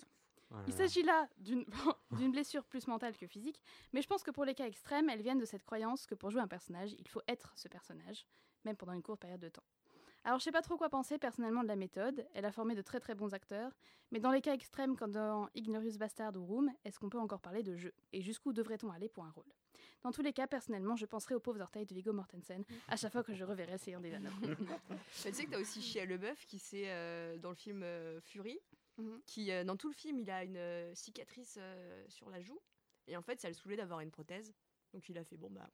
Oh Il s'agit là d'une d'une blessure plus mentale que physique, mais je pense que pour les cas extrêmes, elles viennent de cette croyance que pour jouer un personnage, il faut être ce personnage, même pendant une courte période de temps. Alors je sais pas trop quoi penser personnellement de la méthode, elle a formé de très très bons acteurs, mais dans les cas extrêmes comme dans Ignorous Bastard ou Room, est-ce qu'on peut encore parler de jeu? Et jusqu'où devrait-on aller pour un rôle? Dans tous les cas, personnellement, je penserai aux pauvres orteils de Viggo Mortensen à chaque fois que je reverrai Le Seigneur des Anneaux. Tu sais que t'as aussi Shia LeBeouf qui c'est euh, dans le film euh, Fury, Mhm. qui euh, dans tout le film il a une euh, cicatrice euh, sur la joue et en fait ça le saoulait d'avoir une prothèse, donc il a fait bon bah.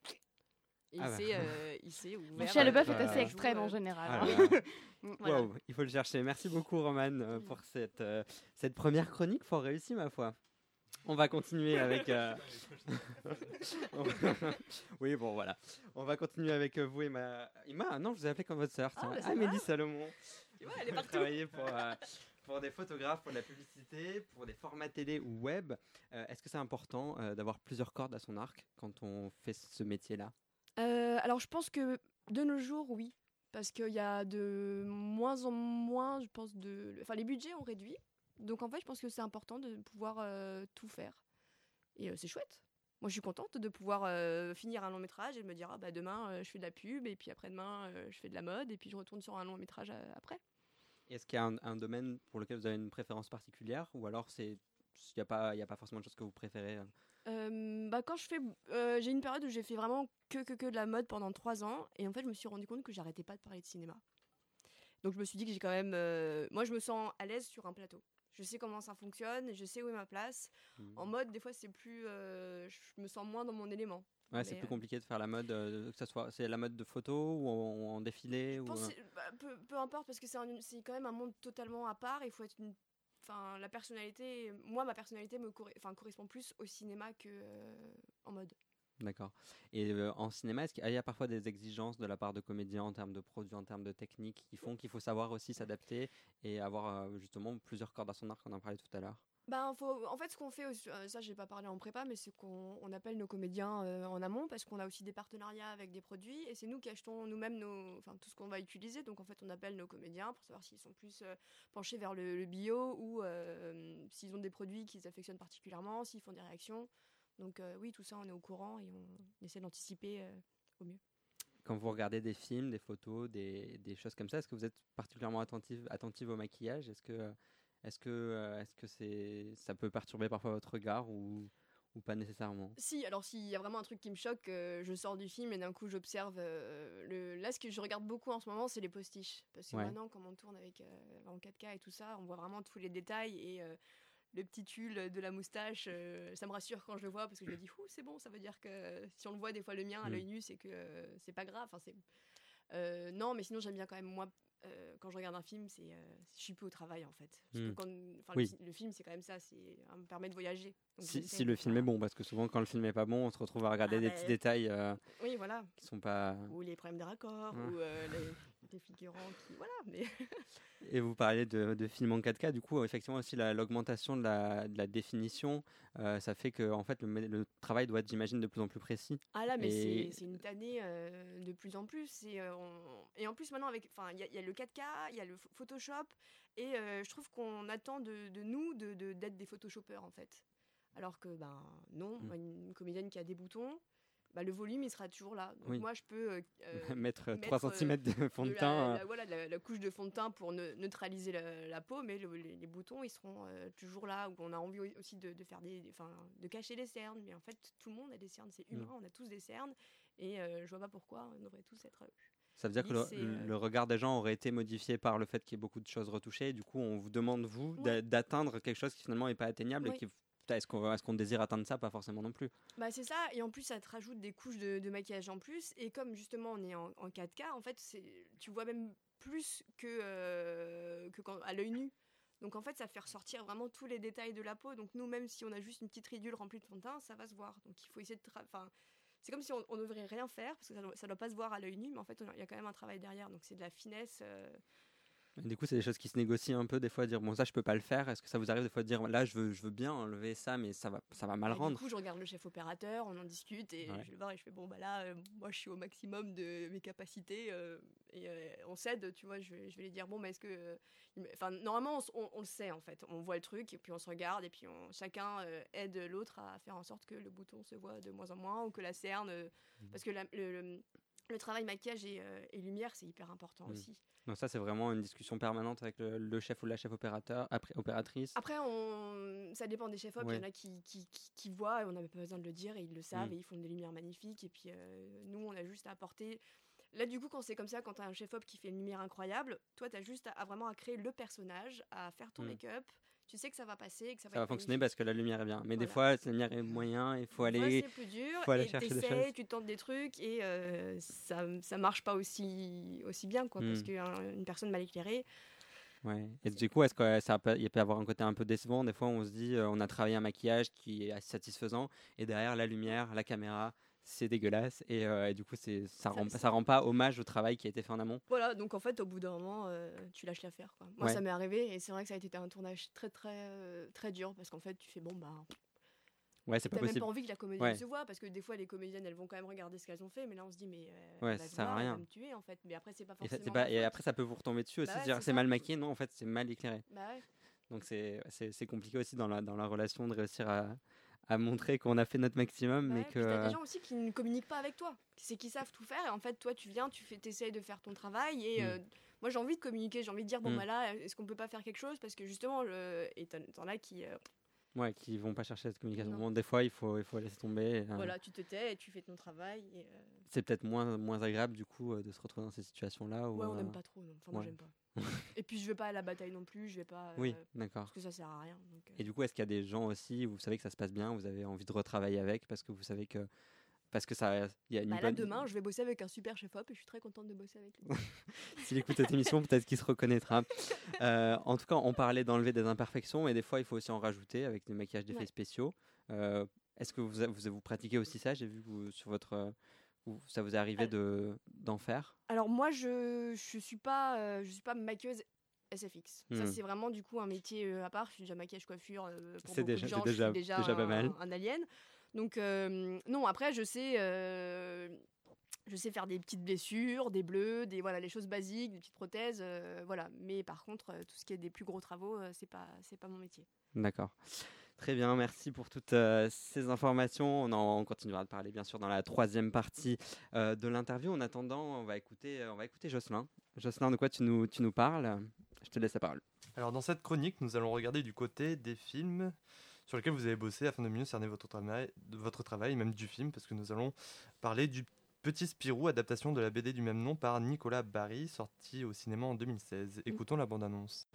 Et Ah il bah. s'est euh, il s'est ouvert. Shia le LeBeouf bah, est assez euh, extrême en euh, général. Ah hein. Mm, voilà. Il faut le chercher. Merci beaucoup, Roman, euh, pour cette, euh, cette première chronique fort réussie, ma foi. On va continuer avec. euh, oui, bon, voilà. On va continuer avec euh, vous, Emma. Emma, non, je vous ai appelé comme votre sœur. Ah, bah, Amélie va. Salomon. Tu vois, elle est Vous partout. travaillez pour, euh, pour des photographes, pour de la publicité, pour des formats télé ou web. Euh, Est-ce que c'est important euh, d'avoir plusieurs cordes à son arc quand on fait ce métier-là? Euh, alors je pense que de nos jours, oui. Parce qu'il y a de moins en moins, je pense, de. Enfin, les budgets ont réduit. Donc en fait, je pense que c'est important de pouvoir euh, tout faire. Et euh, c'est chouette. Moi, je suis contente de pouvoir finir un long métrage et de me dire, ah, bah, demain, je fais de la pub, et puis après-demain, je fais de la mode, et puis je retourne sur un long métrage après. Est-ce qu'il y a un, domaine pour lequel vous avez une préférence particulière ou alors il n'y a, a pas forcément de choses que vous préférez euh bah, quand je fais. euh, j'ai une période où j'ai fait vraiment que, que, que de la mode pendant trois ans. Et en fait, je me suis rendu compte que j'arrêtais pas de parler de cinéma. Donc, je me suis dit que j'ai quand même. euh, moi, je me sens à l'aise sur un plateau. Je sais comment ça fonctionne, je sais où est ma place. Hmm. En mode, des fois, c'est plus. je me sens moins dans mon élément. Ouais, c'est plus compliqué de faire la mode, euh, que ça soit c'est la mode de photo ou en, en défilé ou pense bah, peu, peu importe, parce que c'est quand même un monde totalement à part. Il faut être une. Enfin, la personnalité. Moi, ma personnalité me correspond plus au cinéma que euh, en mode. D'accord. Et euh, en cinéma, est-ce qu'il y a parfois des exigences de la part de comédiens en termes de produits, en termes de technique, qui font qu'il faut savoir aussi s'adapter et avoir euh, justement plusieurs cordes à son arc, on en parlait tout à l'heure? Ben, faut, en fait, ce qu'on fait, euh, ça j'ai pas parlé en prépa, mais c'est qu'on on appelle nos comédiens euh, en amont parce qu'on a aussi des partenariats avec des produits et c'est nous qui achetons nous-mêmes nos, enfin tout ce qu'on va utiliser. Donc en fait, on appelle nos comédiens pour savoir s'ils sont plus euh, penchés vers le, bio ou s'ils ont des produits qu'ils affectionnent particulièrement, s'ils font des réactions. Donc oui, tout ça, on est au courant et on essaie d'anticiper au mieux. Quand vous regardez des films, des photos, des, des choses comme ça, est-ce que vous êtes particulièrement attentive, attentive au maquillage? Est-ce que, est-ce que, euh, est-ce que c'est, ça peut perturber parfois votre regard ou, ou pas nécessairement? Si, alors s'il y a vraiment un truc qui me choque, euh, je sors du film et d'un coup j'observe. euh, le... Là, ce que je regarde beaucoup en ce moment, c'est les postiches. Parce que Ouais. maintenant, comme on tourne avec euh, en 4K et tout ça, on voit vraiment tous les détails et le petit tulle de la moustache, ça me rassure quand je le vois parce que je me dis, Ouh, c'est bon, ça veut dire que si on le voit des fois le mien à Mm. l'œil nu, c'est que c'est pas grave. Enfin, c'est... Euh, non, mais sinon j'aime bien quand même moi. Euh, quand je regarde un film, c'est, euh, je suis peu au travail en fait. Parce que Mm. quand, enfin, Oui. le, film, c'est quand même ça, c'est, ça me permet de voyager. Donc si, le film est bon, parce que souvent quand le film est pas bon, on se retrouve à regarder Ah des bah, petits détails euh, Oui, voilà. qui sont pas. ou les problèmes de raccord, Ouais. ou euh, les, les figurants qui. Voilà, mais. Et vous parlez de, de films en 4K, du coup, effectivement, aussi la- l'augmentation de la, de la définition, euh, ça fait que en fait, le, travail doit être, j'imagine, de plus en plus précis. Ah là, mais Et- c'est- une tannée euh, de plus en plus. Et, euh, on- et en plus, maintenant, il y, a- il y a le 4K, il y a le ph- Photoshop, et je trouve qu'on attend de, de nous d'être de, d'être des Photoshopeurs, en fait. Alors que, ben non, Mm. moi, une comédienne qui a des boutons, bah, le volume, il sera toujours là. Donc Oui. moi, je peux. euh, euh, mettre mettre, 3 euh, cm de fond de, teint. euh, la, voilà, la, la couche de fond de teint pour ne- neutraliser la, peau, mais le- les, les boutons, ils seront euh, toujours là. Où on a envie au- aussi de, de faire des, de cacher les cernes, mais en fait, tout le monde a des cernes, c'est Mm. humain, on a tous des cernes, et euh, je vois pas pourquoi on devrait tous être. euh, Ça veut dire que le, euh, regard des gens aurait été modifié par le fait qu'il y ait beaucoup de choses retouchées. Du coup, on vous demande, vous, d'atteindre quelque chose qui finalement n'est pas atteignable. Oui. Et qui, est-ce qu'on désire atteindre ça? Pas forcément non plus. Bah c'est ça, et en plus ça te rajoute des couches de, maquillage en plus, et comme justement on est en, en 4K, en fait tu vois même plus que, euh, l'œil nu. Donc en fait ça fait ressortir vraiment tous les détails de la peau, donc nous même si on a juste une petite ridule remplie de fond de teint, ça va se voir. Donc il faut essayer de... c'est comme si on, on devrait rien faire, parce que ça ça doit pas se voir à l'œil nu, mais en fait il y a quand même un travail derrière, donc c'est de la finesse. euh, Et du coup, c'est des choses qui se négocient un peu des fois, dire bon, ça, je peux pas le faire. Est-ce que ça vous arrive des fois de dire là, je veux, je veux bien enlever ça, mais ça va, ça va mal Et rendre? Du coup, je regarde le chef opérateur, on en discute et Ouais. je le vois et je fais bon bah là, euh, moi je suis au maximum de mes capacités euh, et euh, on cède, tu vois. Je vais, je vais lui dire bon, mais est-ce que, enfin normalement on, s- on- on le sait en fait, on voit le truc et puis on se regarde et puis on, chacun aide l'autre à faire en sorte que le bouton se voit de moins en moins ou que la cerne, Mhm. parce que la- le, le- le travail maquillage et, euh, et lumière c'est hyper important Mhm. aussi. Donc ça, c'est vraiment une discussion permanente avec le, le chef ou la chef opérateur, après, opératrice. Après, on... ça dépend des chefs op. Il Ouais. y en a qui, qui, qui, qui voient et on n'avait pas besoin de le dire et ils le savent Mm. et ils font des lumières magnifiques. Et puis euh, nous, on a juste à apporter. Là, du coup, quand c'est comme ça, quand tu as un chef op qui fait une lumière incroyable, toi, tu as juste à, à vraiment à créer le personnage, à faire ton Mm. make-up. Tu sais que ça va passer et que ça va Ça va être fonctionner parce que la lumière est bien. Mais des fois, la lumière est moyen, il faut aller. c'est plus dur. faut aller et chercher des choses. Tu tentes des trucs et euh, ça, ça marche pas aussi, aussi bien, quoi. Parce Mm. qu'une personne mal éclairée, Ouais. Et du coup, est-ce que ça peut, il peut y avoir un côté un peu décevant? Des fois, on se dit, euh, on a travaillé un maquillage qui est assez satisfaisant, et derrière la lumière, la caméra, c'est dégueulasse, et, euh, et du coup, c'est, ça, Ça- rend, ça- ça rend pas hommage au travail qui a été fait en amont. Voilà, donc en fait, au bout d'un moment, euh, tu lâches l'affaire. Quoi. Moi, Ouais. ça m'est arrivé et c'est vrai que ça a été un tournage très, très, euh, très dur parce qu'en fait, tu fais bon, bah, Ouais, c'est pas t'as même possible. pas envie que la comédienne Ouais. se voit parce que des fois, les comédiennes, elles vont quand même regarder ce qu'elles ont fait, mais là, on se dit, mais euh, Ouais, va ça sert à rien. me tuer en fait. Mais après, c'est pas Et, ça- forcément. pas- et faute. après, ça peut vous retomber dessus aussi, Bah ouais, se dire c'est ça. mal maquillé, non, en fait, c'est mal éclairé. Bah ouais. Donc, c'est compliqué aussi dans la, dans la relation de réussir à, à montrer qu'on a fait notre maximum, Ouais, mais que. t'as des gens aussi qui ne communiquent pas avec toi. C'est qui savent tout faire et en fait, toi, tu viens, tu fais, essayes de faire ton travail et Mm. euh, moi, j'ai envie de communiquer, j'ai envie de dire, bon, Mm. bah là, est-ce qu'on peut pas faire quelque chose? Parce que justement, le... et t'en as qui. euh, Ouais, qui vont pas chercher cette communication. Bon, des fois, il faut, il faut laisser tomber. euh, Voilà, tu te tais et tu fais ton travail. Euh, C'est peut-être moins, moins agréable, du coup, euh, de se retrouver dans ces situations-là. où, ouais, on euh, n'aime pas trop. non. Enfin, moi, ouais. j'aime pas. et puis, je vais pas à la bataille non plus. Je vais pas. euh, Oui, d'accord. Parce que ça sert à rien. donc, euh. Et du coup, est-ce qu'il y a des gens aussi, où vous savez que ça se passe bien, vous avez envie de retravailler avec parce que vous savez que. Parce que ça. Il y a une Bah, là, bonne... demain, je vais bosser avec un super chef-op et je suis très contente de bosser avec lui. S'il écoute cette émission, peut-être qu'il se reconnaîtra. Euh, en tout cas, on parlait d'enlever des imperfections, et des fois, il faut aussi en rajouter avec des maquillages d'effets Ouais. spéciaux. Euh, Est-ce que vous, vous, vous pratiquez aussi ça? J'ai vu que vous, sur votre. Vous- ça vous est arrivé de d'en faire? Alors, moi, je je suis pas, euh, je suis pas maquilleuse SFX. Ça, Hmm. c'est vraiment du coup un métier euh, à part. Je suis déjà maquillage coiffure. euh, pour C'est déjà- de gens, c'est je suis déjà- déjà, pas un, mal. un alien. Donc, euh, non, après, je sais. je sais faire des petites blessures, des bleus, des voilà les choses basiques, des petites prothèses, voilà. Mais par contre, tout ce qui est des plus gros travaux, c'est pas c'est pas mon métier. D'accord. Très bien, merci pour toutes euh, ces informations. On, en, on continuera de parler bien sûr dans la troisième partie euh, de l'interview. En attendant, on va écouter, euh, on va écouter Jocelyn. Jocelyn, de quoi tu nous, tu nous parles? Je te laisse la parole. Alors dans cette chronique, nous allons regarder du côté des films sur lesquels vous avez bossé afin de mieux cerner votre travail, votre travail, et même du film, parce que nous allons parler du Petit Spirou, adaptation de la BD du même nom par Nicolas Barry, sorti au cinéma en 2016. Écoutons la bande-annonce.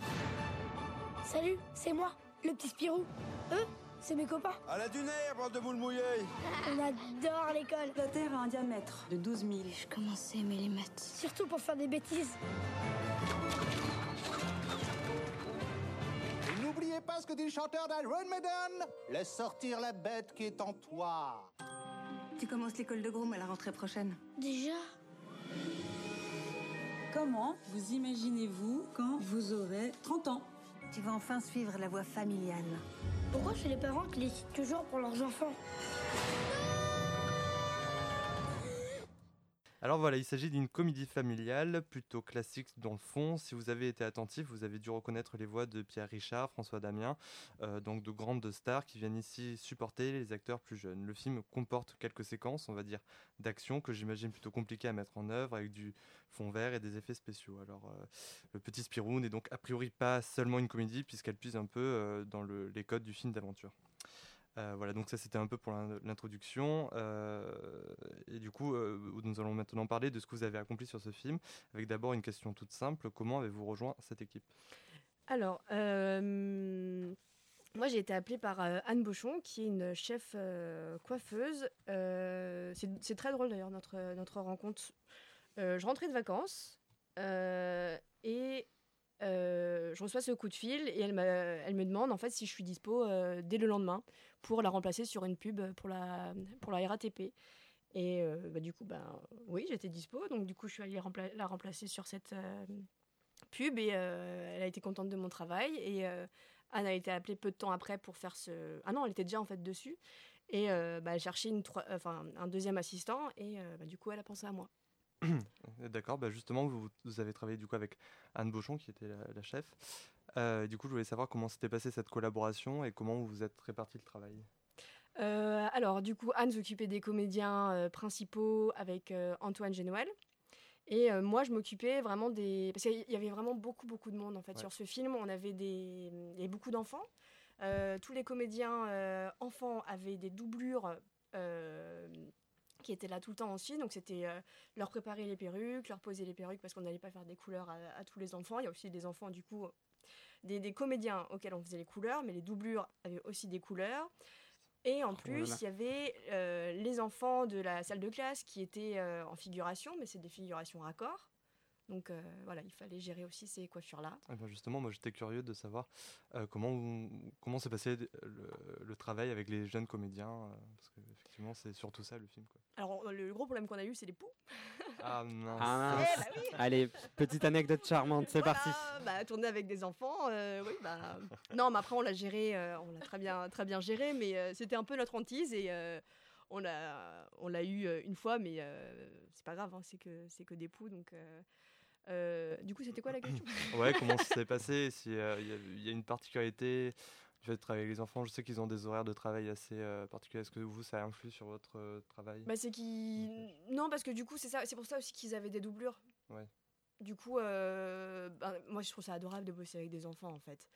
Salut, c'est moi, le petit Spirou. Eux, c'est mes copains. À la dunaire, bande de moules mouillées On adore l'école, La Terre a un diamètre de 12 000. Je commençais à aimer les maths. surtout pour faire des bêtises. Et n'oubliez pas ce que dit le chanteur d'Iron Maiden Laisse sortir la bête qui est en toi Tu commences l'école de Groom à la rentrée prochaine. Déjà? Comment vous imaginez-vous quand vous aurez 30 ans? Tu vas enfin suivre la voie familiale. Pourquoi chez les parents qui décident toujours pour leurs enfants? Alors voilà, il s'agit d'une comédie familiale plutôt classique dans le fond. Si vous avez été attentif, vous avez dû reconnaître les voix de Pierre Richard, François Damien, euh, donc de grandes stars qui viennent ici supporter les acteurs plus jeunes. Le film comporte quelques séquences, on va dire, d'action que j'imagine plutôt compliquées à mettre en œuvre avec du fond vert et des effets spéciaux. Alors, euh, le Petit Spirou n'est donc a priori pas seulement une comédie puisqu'elle puise un peu euh, dans le- les codes du film d'aventure. Euh, voilà, donc ça c'était un peu pour l'in- l'introduction. Euh, et du coup, euh, nous allons maintenant parler de ce que vous avez accompli sur ce film, avec d'abord une question toute simple. Comment avez-vous rejoint cette équipe? Alors, moi j'ai été appelée par Anne Bochon, qui est une chef coiffeuse. C'est très drôle d'ailleurs notre, notre rencontre. Je rentrais de vacances et euh, je reçois ce coup de fil et elle, me demande en fait si je suis dispo euh, dès le lendemain pour la remplacer sur une pub pour la, pour la RATP. Et euh, bah, du coup, ben, oui, j'étais dispo, donc du coup je suis allée la remplacer sur cette, pub et elle a été contente de mon travail. Et Anne a été appelée peu de temps après pour faire ce ah non elle était déjà en fait dessus. Et bah, elle cherchait un deuxième assistant et bah, du coup elle a pensé à moi D'accord, bah justement, vous, vous avez travaillé du coup avec Anne Bochon, qui était la, la chef. Euh, du coup, je voulais savoir comment s'était passée cette collaboration et comment vous vous êtes réparti le travail. Euh, alors du coup Anne s'occupait des comédiens euh, principaux avec Antoine Génoël et moi je m'occupais vraiment des parce qu'il y avait vraiment beaucoup beaucoup de monde en fait Ouais. sur ce film on avait des il y avait beaucoup d'enfants tous les comédiens enfants avaient des doublures qui étaient là tout le temps aussi donc c'était euh, leur préparer les perruques leur poser les perruques parce qu'on n'allait pas faire des couleurs à, à tous les enfants. Il y a aussi des enfants du coup des, des comédiens auxquels on faisait les couleurs mais les doublures avaient aussi des couleurs. Et en Oh plus, il y avait euh, les enfants de la salle de classe qui étaient euh, en figuration, mais c'est des figurations raccords. Donc euh, voilà, il fallait gérer aussi ces coiffures-là. Eh ben, justement, moi j'étais curieux de savoir euh, comment, vous- comment s'est passé le, le travail avec les jeunes comédiens, euh, parce qu'effectivement c'est surtout ça le film. Quoi. Alors le gros problème qu'on a eu, c'est les poux. Ah mince. Ah, Eh bah oui. Allez, petite anecdote charmante, c'est Voilà, parti. bah, tourner avec des enfants, euh, oui, bah. Non, mais après, on l'a géré, euh, on l'a très bien, très bien géré, mais euh, c'était un peu notre hantise et euh, on l'a on l'a eu euh, une fois, mais euh, c'est pas grave, hein, c'est que, c'est que des poux, donc. euh, euh, du coup, c'était quoi la question? Ouais, comment ça s'est passé? S'il a- il y a- il y a une particularité du fait de travailler avec les enfants, je sais qu'ils ont des horaires de travail assez euh, particuliers. Est-ce que vous, ça influe sur votre euh, travail? Bah, c'est Non, parce que du coup, c'est ça, c'est pour ça aussi qu'ils avaient des doublures. Ouais. Du coup, euh, ben, moi je trouve ça adorable de bosser avec des enfants en fait.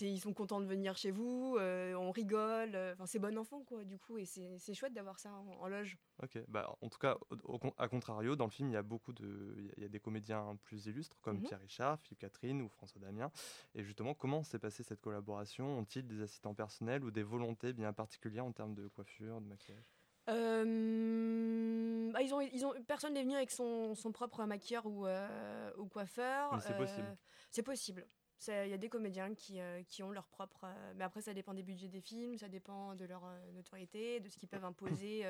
Ils sont contents de venir chez vous, euh, on rigole, euh, enfin c'est bon enfant quoi du coup et c'est chouette d'avoir ça en, en loge. Ok, bah, en tout cas, au, au con- à contrario, dans le film, il y a beaucoup de, il y a- il y a des comédiens plus illustres comme Mhm. Pierre Richard, Philippe Catherine ou François Damien. Et justement, comment s'est passée cette collaboration? Ont-ils des assistants personnels ou des volontés bien particulières en termes de coiffure, de maquillage? Euh, bah, ils ont, ils ont, personne n'est venu avec son, son propre maquilleur ou, euh, ou coiffeur. C'est possible. C'est possible. Il y a des comédiens qui, euh, qui ont leur propre. euh, mais après, ça dépend des budgets des films, ça dépend de leur euh, notoriété, de ce qu'ils peuvent imposer.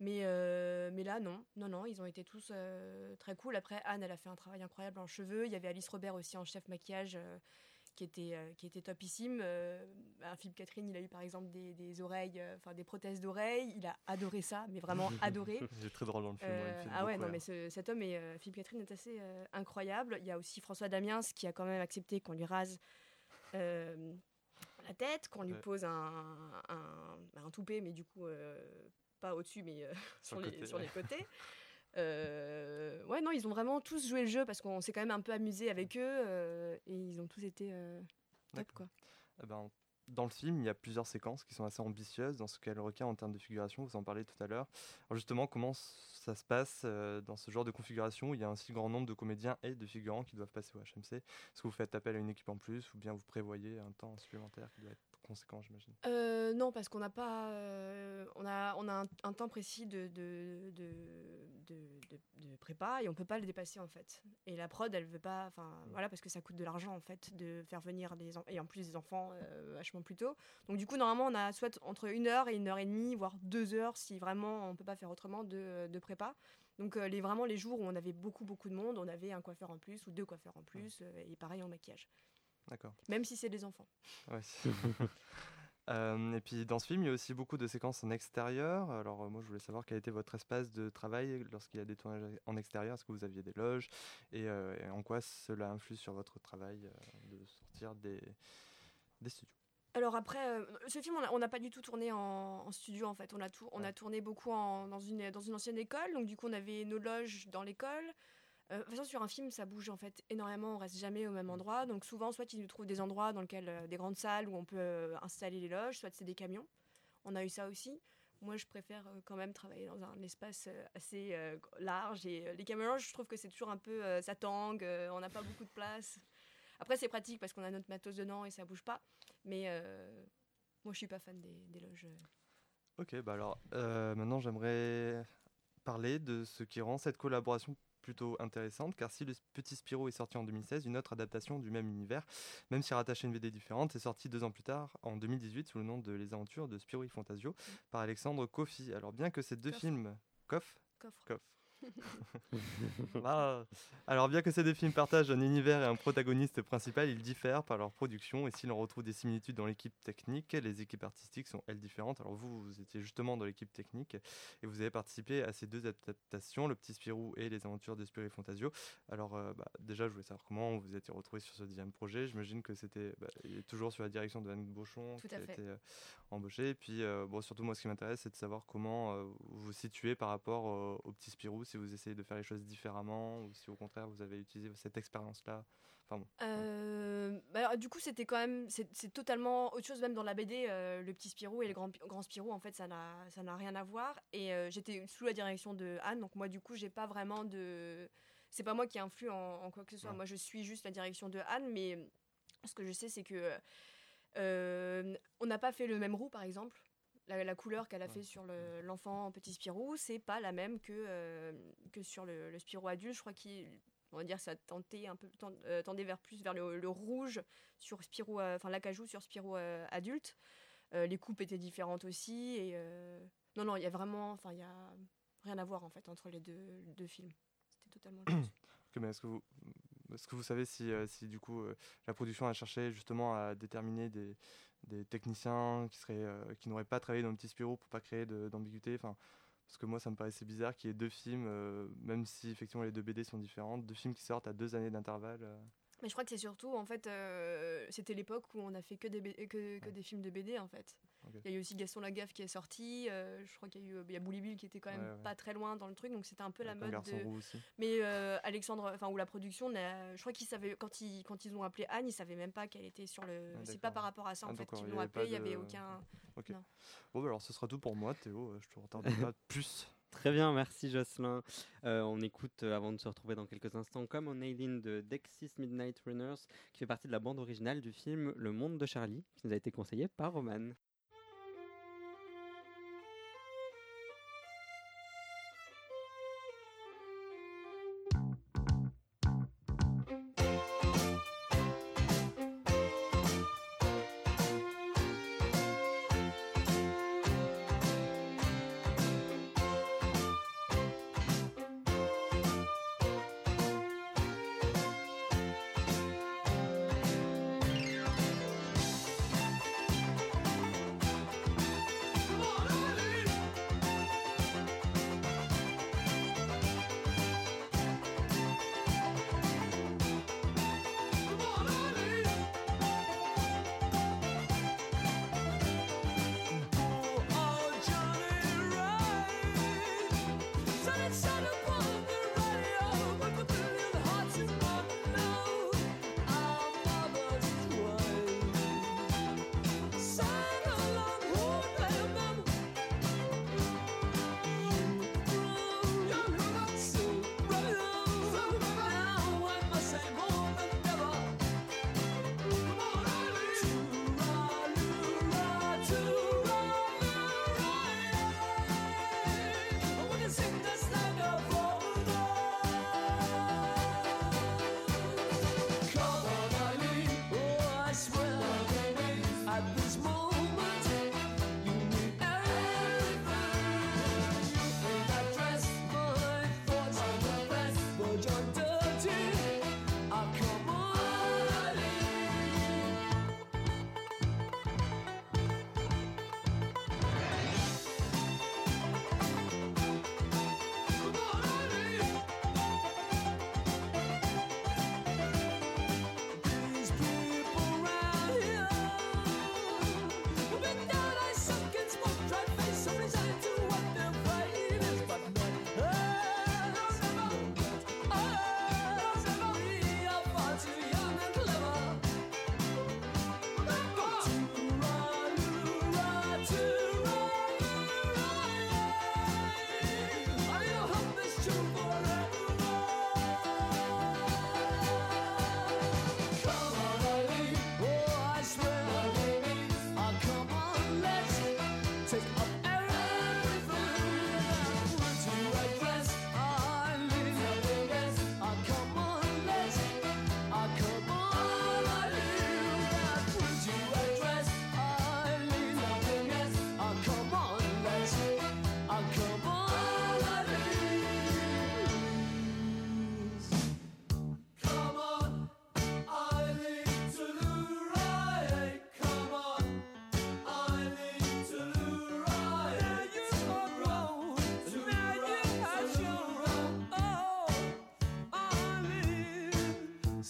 mais, mais là, non. Non, non, ils ont été tous très cool. Après, Anne, elle a fait un travail incroyable en cheveux. Il y avait Alice Robert aussi en chef maquillage. Qui était, euh, qui était topissime. Euh, bah, Philippe Catherine, il a eu par exemple des, des oreilles, euh, enfin des prothèses d'oreilles. Il a adoré ça, mais vraiment adoré. C'est très drôle dans le film. ouais, Euh, ah ouais, non, mais ce- cet homme et Philippe Catherine est assez incroyable. Il y a aussi François Damiens qui a quand même accepté qu'on lui rase la tête, qu'on lui Ouais. pose un, un, un toupet, mais du coup, pas au-dessus, mais sur, le les, côté, sur ouais. les côtés. Euh, ouais, non, ils ont vraiment tous joué le jeu parce qu'on s'est quand même un peu amusé avec eux euh, et ils ont tous été euh, top, quoi. Eh ben, dans le film, il y a plusieurs séquences qui sont assez ambitieuses dans ce qu'elles requièrent en termes de figuration. Vous en parlez tout à l'heure. Alors justement, comment ça se passe dans ce genre de configuration où il y a un si grand nombre de comédiens et de figurants qui doivent passer au HMC Est-ce que vous faites appel à une équipe en plus ou bien vous prévoyez un temps supplémentaire qui doit être conséquent, j'imagine Euh, non, parce qu'on n'a pas, euh, on a, on a un, un temps précis de de, de, de, prépa et on peut pas le dépasser en fait. Et la prod, elle veut pas, enfin voilà, parce que ça coûte de l'argent en fait de faire venir les et en plus des enfants euh, vachement plus tôt. Donc du coup, normalement, on a soit entre une heure et une heure et demie, voire deux heures si vraiment on peut pas faire autrement de, de prépa. Donc euh, les vraiment les jours où on avait beaucoup beaucoup de monde, on avait un coiffeur en plus ou deux coiffeurs en plus et pareil en maquillage, D'accord. même si c'est des enfants. Ouais. Euh, et puis dans ce film, il y a aussi beaucoup de séquences en extérieur. Alors euh, moi, je voulais savoir quel était votre espace de travail lorsqu'il y a des tournages en extérieur. Est-ce que vous aviez des loges et, euh, et en quoi cela influe sur votre travail de sortir des, des studios? Alors après, ce film, on n'a pas du tout tourné en, en studio en fait. On a, tout, on a tourné beaucoup en- dans, une, dans une ancienne école, donc du coup on avait nos loges dans l'école. Euh, de toute façon, sur un film, ça bouge en fait énormément, on reste jamais au même endroit. Donc souvent, soit ils nous trouvent des endroits dans lesquels, euh, des grandes salles où on peut euh, installer les loges, soit c'est des camions. On a eu ça aussi. Moi, je préfère euh, quand même travailler dans un espace assez large. Et les camions, je trouve que c'est toujours un peu, ça tangue, on n'a pas beaucoup de place. Après, c'est pratique parce qu'on a notre matos dedans et ça bouge pas. Mais moi, je suis pas fan des, des loges. Ok, bah alors maintenant j'aimerais parler de ce qui rend cette collaboration plutôt intéressante, car si le Petit Spirou est sorti en 2016, une autre adaptation du même univers, même si rattachée à une BD différente, est sortie deux ans plus tard, en 2018, sous le nom de Les Aventures de Spirou et Fantasio, par Alexandre Kofi. Alors bien que ces deux Coffre. films... Coff Coffre. Coff. Ah. Alors bien que ces deux films partagent un univers et un protagoniste principal, ils diffèrent par leur production et si l'on retrouve des similitudes dans l'équipe technique, les équipes artistiques sont elles différentes. Alors vous, vous étiez justement dans l'équipe technique et vous avez participé à ces deux adaptations, Le Petit Spirou et Les Aventures de Spirou et Fantasio. Alors euh, bah, déjà, je voulais savoir comment vous étiez retrouvé sur ce deuxième projet. J'imagine que c'était bah, toujours sur la direction de Anne Beauchon Tout qui a fait. été euh, embauché. Et puis euh, bon, surtout moi, ce qui m'intéresse, c'est de savoir comment euh, vous vous situez par rapport au Petit Spirou, si vous essayez de faire les choses différemment ou si au contraire vous avez utilisé cette expérience-là. Enfin bon. Euh, bah alors, du coup, c'était quand même, c'est totalement autre chose même dans la BD. euh, le petit Spirou et le grand, grand Spirou, en fait, ça n'a, ça n'a rien à voir. Et euh, j'étais sous la direction de Anne, donc moi, du coup, j'ai pas vraiment de, c'est pas moi qui influe en, en quoi que ce soit. Ouais. Moi, je suis juste la direction de Anne, mais ce que je sais, c'est que on n'a pas fait le même roux, par exemple. La, la couleur qu'elle a fait sur le- l'enfant petit Spirou, c'est pas la même que, euh, que sur le, le Spirou adulte. Je crois qu'il on va dire ça tentait un peu euh, tendait vers plus vers le, le rouge sur Spirou euh, enfin l'acajou sur Spirou adulte. Les coupes étaient différentes aussi et non non il y a vraiment enfin il y a rien à voir en fait entre les deux, deux films. C'était totalement mais est-ce que vous, est-ce que vous savez si, euh, si du coup euh, la production a cherché justement à déterminer des, des techniciens qui seraient euh, qui n'auraient pas travaillé dans le petit Spirou pour pas créer d'ambiguïté? Enfin parce que moi ça me paraissait bizarre qu'il y ait deux films même si effectivement les deux BD sont différentes deux films qui sortent à deux années d'intervalle. Mais je crois que c'est surtout, en fait, euh, c'était l'époque où on a fait que des, B- que, que des films de BD, en fait. Il y a eu aussi Gaston Lagaffe qui est sorti, euh, je crois qu'il y a eu il y a Bill qui était quand même Ouais, ouais. pas très loin dans le truc, donc c'était un peu la mode de... Aussi. Mais euh, Alexandre, enfin, ou la production, je crois qu'ils savaient, quand ils, quand ils ont appelé Anne, ils savaient même pas qu'elle était sur le... Ah, c'est pas par rapport à ça, en Ah, fait, qu'ils l'ont appelé, il y avait aucun... Bon, bah, alors ce sera tout pour moi, Théo. euh, Je te retarde pas plus. Très bien, merci Jocelyn. Euh, on écoute, euh, avant de se retrouver dans quelques instants, comme on Aileen de Dexys Midnight Runners, qui fait partie de la bande originale du film Le Monde de Charlie, qui nous a été conseillé par Roman.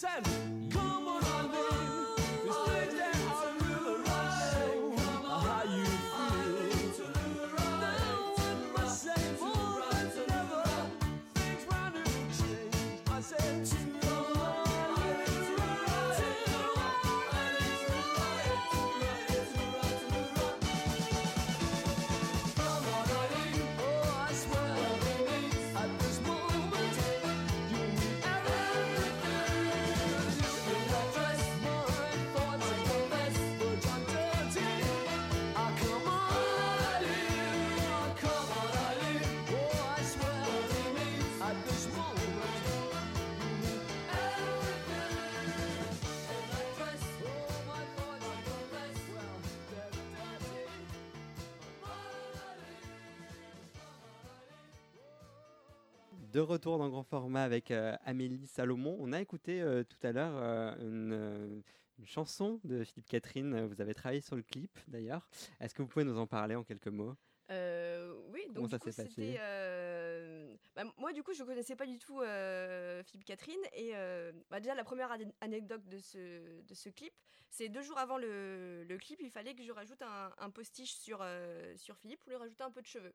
Sam. De retour dans grand format avec euh, Amélie Salomon. On a écouté euh, tout à l'heure euh, une, une chanson de Philippe Catherine. Vous avez travaillé sur le clip d'ailleurs. Est-ce que vous pouvez nous en parler en quelques mots? Oui, Comment donc ça du coup, s'est passé? bah, moi, du coup, je connaissais pas du tout Philippe Catherine. Et bah, déjà, la première ane- anecdote de ce, de ce clip, c'est deux jours avant le, le clip, il fallait que je rajoute un, un postiche sur, sur Philippe pour lui rajouter un peu de cheveux.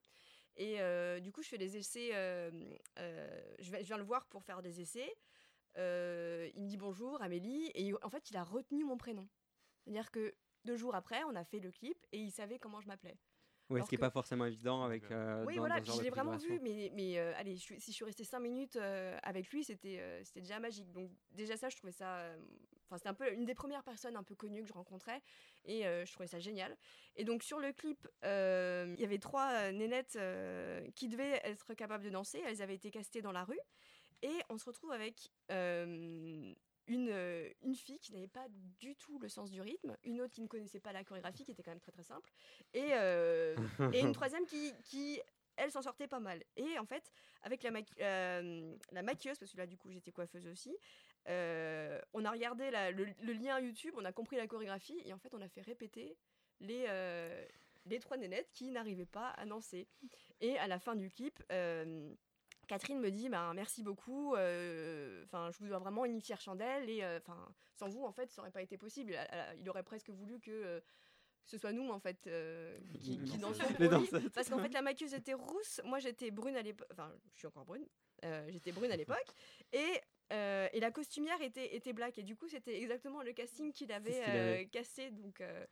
Et euh, du coup, je fais des essais. euh, euh, je, vais- je viens le voir pour faire des essais. Euh, il me dit bonjour, Amélie. Et en fait, il a retenu mon prénom. C'est-à-dire que deux jours après, on a fait le clip et il savait comment je m'appelais. Alors ce qui n'est que- pas forcément évident avec. euh, Oui, dans- voilà, dans je l'ai vraiment vu, mais, mais euh, allez, je si je suis restée 5 minutes euh, avec lui, c'était euh, c'était déjà magique. Donc, déjà, ça, je trouvais ça. Enfin, c'était un peu une des premières personnes un peu connues que je rencontrais et euh, je trouvais ça génial. Et donc, sur le clip, euh, il y avait trois euh, nénettes euh, qui devaient être capables de danser. Elles avaient été castées dans la rue et on se retrouve avec. une, euh, une fille qui n'avait pas du tout le sens du rythme, une autre qui ne connaissait pas la chorégraphie, qui était quand même très très simple, et, euh, et une troisième qui, qui elle s'en sortait pas mal. Et en fait, avec la, maqui- euh, la maquilleuse, parce que là du coup j'étais coiffeuse aussi, euh, on a regardé la- le, le lien YouTube, on a compris la chorégraphie, et en fait on a fait répéter les, euh, les trois nénettes qui n'arrivaient pas à danser. Et à la fin du clip, euh, Catherine me dit ben, merci beaucoup, enfin je vous dois vraiment une fière chandelle, et enfin sans vous en fait ça aurait pas été possible. Il aurait presque voulu que ce soit nous en fait euh, qui, dansions parce qu'en fait la maquilleuse était rousse moi j'étais brune à l'époque enfin je suis encore brune euh, j'étais brune à l'époque et euh, et la costumière était était black et du coup c'était exactement le casting qu'il avait, qu'il euh, avait. cassé donc euh,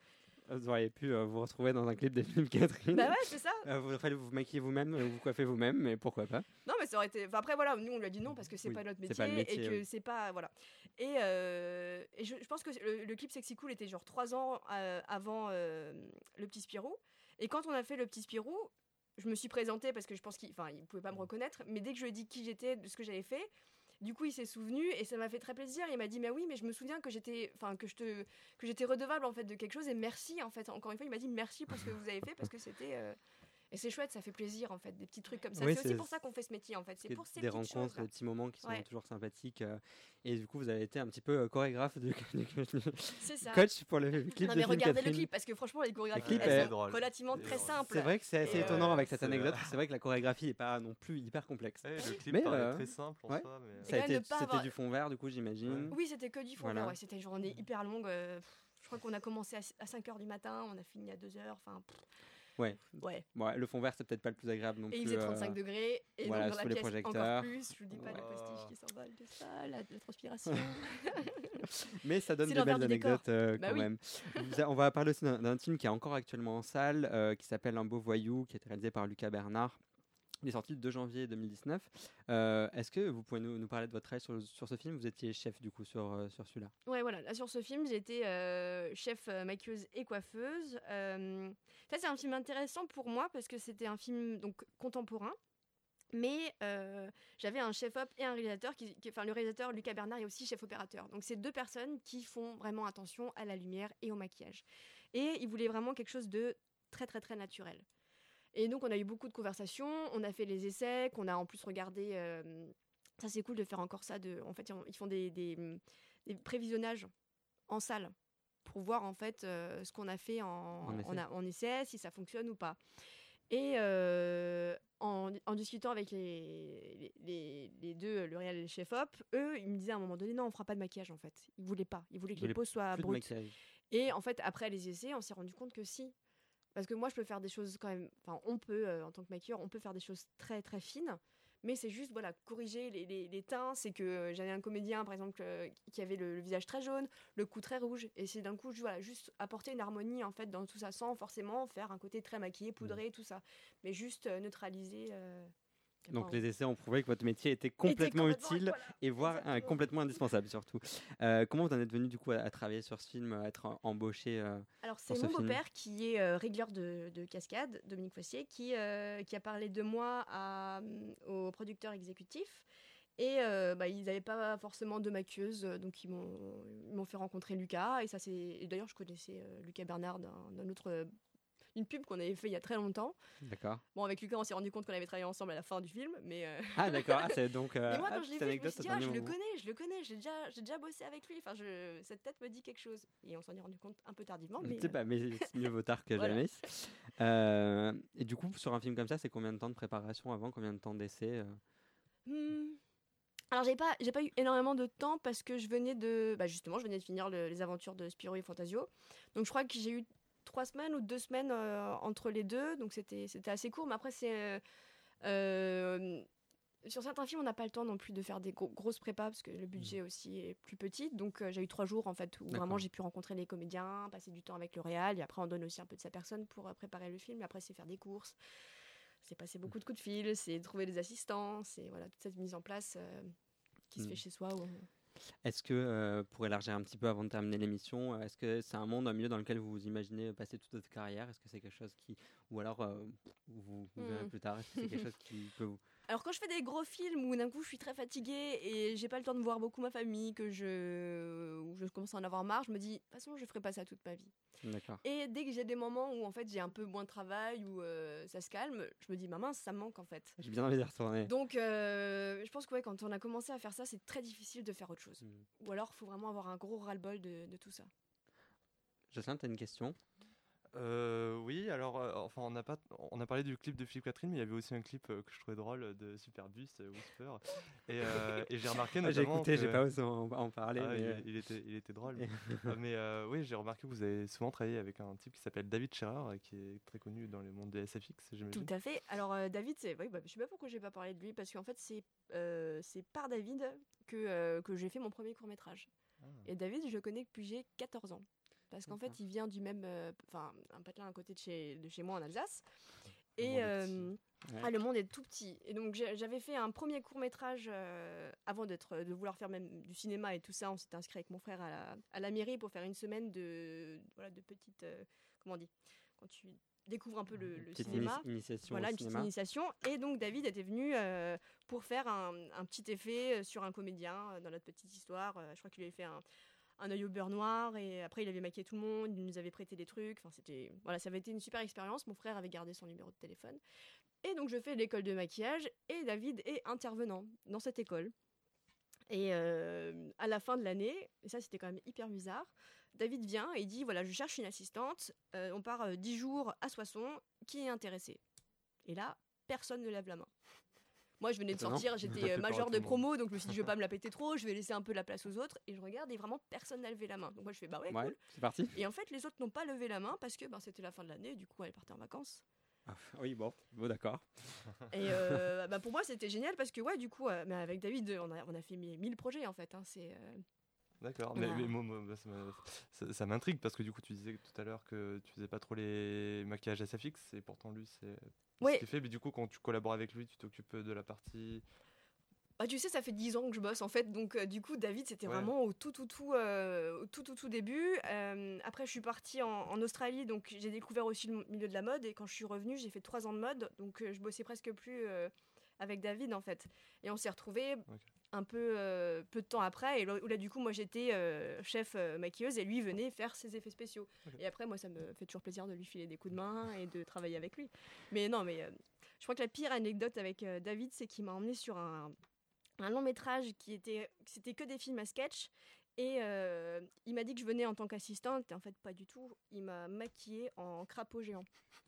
Vous auriez pu euh, vous retrouver dans un clip de Philippe Catherine. bah ouais c'est ça Euh, vous, vous maquiller vous-même, vous coiffez vous-même, mais pourquoi pas Non, mais ça aurait été. Enfin, après, voilà, nous, on lui a dit non parce que c'est Oui, pas notre métier, pas le métier, et que c'est pas. Voilà. Et, euh, et je, je pense que le, le clip Sexy Cool était genre trois ans avant Le Petit Spirou. Et quand on a fait Le Petit Spirou, je me suis présentée parce que je pense qu'il enfin, il pouvait pas me reconnaître, mais dès que je lui ai dit qui j'étais, de ce que j'avais fait, du coup, il s'est souvenu et ça m'a fait très plaisir. Il m'a dit, mais oui, mais je me souviens que j'étais, enfin, que je te, que j'étais redevable en fait de quelque chose et merci en fait. Encore une fois, il m'a dit merci pour ce que vous avez fait parce que c'était. euh, Et c'est chouette, ça fait plaisir en fait, des petits trucs comme ça. Oui, c'est aussi pour ça qu'on fait ce métier en fait. C'est pour ces des rencontres, choses. des petits moments qui sont Ouais. toujours sympathiques. euh, et du coup, vous avez été un petit peu euh, chorégraphe du, ça. coach pour le clip Non mais regardez le clip parce que franchement les chorégraphies clip elles est sont relativement très simples. C'est vrai que c'est assez Et, étonnant euh, avec cette c'est- anecdote. C'est vrai que la chorégraphie n'est pas non plus hyper complexe. Ouais, le clip Mais, paraît euh, très simple en ouais. soi, mais... C'était du fond vert, du coup, j'imagine. Oui c'était que du fond vert, ouais, c'était une journée hyper longue. euh, je crois qu'on a commencé à 5h du matin, on a fini à 2h. Enfin Ouais. ouais. Bon, le fond vert, c'est peut-être pas le plus agréable non Et plus. il faisait euh, 35 degrés et voilà, donc dans la pièce encore plus. Je vous dis pas Wow. postiche qui s'envole de ça, la, la transpiration. Mais ça donne l'envers belles anecdotes euh, Bah quand oui. même. On va parler aussi d'un- film qui est encore actuellement en salle, euh, qui s'appelle Un beau voyou, qui a été réalisé par Lucas Bernard. Il est sorti le 2 janvier 2019. Euh, Est-ce que vous pouvez nous, parler de votre travail sur, sur ce film? Vous étiez chef du coup sur, euh, sur celui-là. Ouais, voilà. Là, sur ce film, j'étais euh, chef maquilleuse et coiffeuse. Ça, c'est un film intéressant pour moi parce que c'était un film donc contemporain. Mais j'avais un chef-op et un réalisateur. Qui, enfin, le réalisateur, Lucas Bernard, est aussi chef-opérateur. Donc, c'est deux personnes qui font vraiment attention à la lumière et au maquillage. Et ils voulaient vraiment quelque chose de très, très, très naturel. Et donc, on a eu beaucoup de conversations. On a fait les essais, qu'on a en plus regardé. euh, ça, c'est cool de faire encore ça. De, en fait, ils font des, des, des prévisionnages en salle pour voir en fait euh, ce qu'on a fait en, En essai. en a- en essai, si ça fonctionne ou pas. Et euh, en, en discutant avec les, les, les- les deux, le réel et le chef-op, eux, ils me disaient à un moment donné, non, on fera pas de maquillage en fait. Ils voulaient pas. Ils voulaient que Ils les peaux soient brutes. Et en fait, après les essais, on s'est rendu compte que si. Parce que moi, je peux faire des choses quand même. Enfin, on peut, euh, en tant que maquilleur, on peut faire des choses très très fines. Mais c'est juste, voilà, corriger les, les- les teints. C'est que euh, j'avais un comédien, par exemple, euh, qui avait le, le visage très jaune, le cou très rouge. Et c'est d'un coup, voilà, juste apporter une harmonie, en fait, dans tout ça, sans forcément faire un côté très maquillé, poudré, tout ça. Mais juste neutraliser. Donc les essais ont prouvé que votre métier était complètement complètement- utile voilà. et voire euh, complètement indispensable surtout. Euh, comment vous en êtes venu du coup à, à travailler sur ce film, à être embauché euh, Alors, c'est mon ce beau-père qui est régleur de, de cascade, Dominique Foissier, qui, qui a parlé de moi à, euh, au producteur exécutif. Et euh, bah, ils n'avaient pas forcément de maquilleuse, donc ils m'ont fait rencontrer Lucas. Et ça, c'est. D'ailleurs, je connaissais euh, Lucas Bernard d'un autre, une pub qu'on avait fait il y a très longtemps. D'accord. Bon, avec Lucas, on s'est rendu compte qu'on avait travaillé ensemble à la fin du film, mais. euh, Ah, d'accord. Ah, c'est donc. euh, mais moi, ah, quand je l'ai petite vu, je me suis dit, ah, je le connais, je le connais, j'ai déjà, j'ai déjà bossé avec lui. Enfin, je, cette tête me dit quelque chose. Et on s'en est rendu compte un peu tardivement. Mais, C'est euh, pas, mais c'est mieux vaut tard que Voilà. jamais. Euh, et du coup, sur un film comme ça, c'est combien de temps de préparation avant Combien de temps d'essai euh Hmm. Alors j'ai pas j'ai pas eu énormément de temps parce que je venais de bah justement je venais de finir le- les aventures de Spiro et Fantasio donc je crois que j'ai eu trois semaines ou deux semaines euh, entre les deux. Donc c'était assez court. Mais après c'est euh, euh, sur certains films on n'a pas le temps non plus de faire des gros- grosses prépas parce que le budget aussi est plus petit. Donc euh, j'ai eu trois jours en fait où vraiment j'ai pu rencontrer les comédiens passer du temps avec le réal. Et après on donne aussi un peu de sa personne pour euh, préparer le film. Et après c'est faire des courses. C'est passer beaucoup de coups de fil, c'est trouver des assistants, c'est voilà toute cette mise en place euh, qui se Mm. fait chez soi. où- Est-ce que, euh, pour élargir un petit peu avant de terminer l'émission, est-ce que c'est un monde, un milieu dans lequel vous vous imaginez passer toute votre carrière? Est-ce que c'est quelque chose qui. Ou alors, euh, vous, vous verrez Hmm. plus tard, est-ce que c'est quelque chose qui peut vous. Alors quand je fais des gros films où d'un coup je suis très fatiguée et j'ai pas le temps de voir beaucoup ma famille, que je, où je commence à en avoir marre, je me dis de toute façon je ferai pas ça toute ma vie. D'accord. Et dès que j'ai des moments où en fait j'ai un peu moins de travail, où euh, ça se calme, je me dis ma mince ça me manque en fait. J'ai bien envie d'y retourner. Donc euh, je pense que ouais, quand on a commencé à faire ça, c'est très difficile de faire autre chose. Hmm. Ou alors il faut vraiment avoir un gros ras-le-bol de, de tout ça. Jocelyn, tu as une question? Euh, oui, alors, euh, enfin, on a pas, on a parlé du clip de Philippe Catherine, mais il y avait aussi un clip euh, que je trouvais drôle de Superbus, euh, Whisper, et, euh, et j'ai remarqué Ah, J'ai notamment. écouté, j'ai pas osé en, en parler. Ah, mais, il, il était, il était drôle. Euh, mais euh, oui, j'ai remarqué que vous avez souvent travaillé avec un type qui s'appelle David Scherer, qui est très connu dans le monde des SFX, j'imagine. Tout à fait. Alors euh, David, c'est, oui, bah, je sais pas pourquoi j'ai pas parlé de lui parce qu'en fait c'est euh, c'est par David que euh, que j'ai fait mon premier court métrage. Ah. Et David, je le connais depuis j'ai 14 ans. Parce qu'en fait, D'accord. il vient du même, euh, enfin, un patelin à côté de chez, de chez moi en Alsace. Le Et est euh, Ouais. ah, le monde est tout petit. Et donc j'avais fait un premier court métrage avant d'être, de vouloir faire même du cinéma et tout ça. On s'était inscrit avec mon frère à la, à la mairie pour faire une semaine de, voilà, de petites, euh, comment on dit, quand tu découvres un peu le, le petite cinéma. ini- initiation Voilà, une petite initiation. Et donc David était venu euh, pour faire un, un petit effet euh, sur un comédien euh, dans notre petite histoire. Euh, je crois qu'il avait fait un, un œil au beurre noir et après il avait maquillé tout le monde, il nous avait prêté des trucs. Enfin, c'était voilà, ça avait été une super expérience. Mon frère avait gardé son numéro de téléphone. Et donc je fais l'école de maquillage et David est intervenant dans cette école. Et euh, à la fin de l'année, et ça c'était quand même hyper bizarre, David vient et dit voilà, je cherche une assistante, euh, on part euh, 10 jours à Soissons, qui est intéressé Et là, personne ne lève la main. Moi, je venais de sortir, j'étais euh, tout de promo, donc je me suis dit je vais pas me la péter trop, je vais laisser un peu la place aux autres. Et je regarde et vraiment personne n'a levé la main. Donc moi je fais bah ouais, Ouais, cool. c'est parti. Et en fait, les autres n'ont pas levé la main parce que ben, c'était la fin de l'année, du coup elle partait en vacances. Ah, oui, bon, bon d'accord. Et euh, bah, pour moi, c'était génial parce que, ouais, du coup, euh, mais avec David, on a, on a fait 1000 projets en fait. hein, c'est, euh, D'accord, mais, mais moi, moi, bah, ça m'a- ça, ça m'intrigue parce que du coup, tu disais tout à l'heure que tu faisais pas trop les maquillages SFX, et pourtant lui, c'est Ouais. ce qu'il fait. Mais du coup, quand tu collabores avec lui, tu t'occupes de la partie. Bah, tu sais, ça fait 10 ans que je bosse en fait, donc euh, du coup, David, c'était Ouais. vraiment au tout, tout, tout, euh, au tout, tout, tout début. Euh, après, je suis partie en, en Australie, donc j'ai découvert aussi le milieu de la mode. Et quand je suis revenue, j'ai fait 3 ans de mode, donc euh, je bossais presque plus avec David en fait. Et on s'est retrouvés un peu, euh, peu de temps après. Et là, où là, du coup, moi, j'étais euh, chef euh, maquilleuse et lui venait faire ses effets spéciaux. Et après, moi, ça me fait toujours plaisir de lui filer des coups de main et de travailler avec lui. Mais non, mais je crois que la pire anecdote avec David, c'est qu'il m'a emmené sur un, un long métrage qui était c'était que des films à sketch et il m'a dit que je venais en tant qu'assistante et en fait pas du tout il m'a maquillée en crapaud géant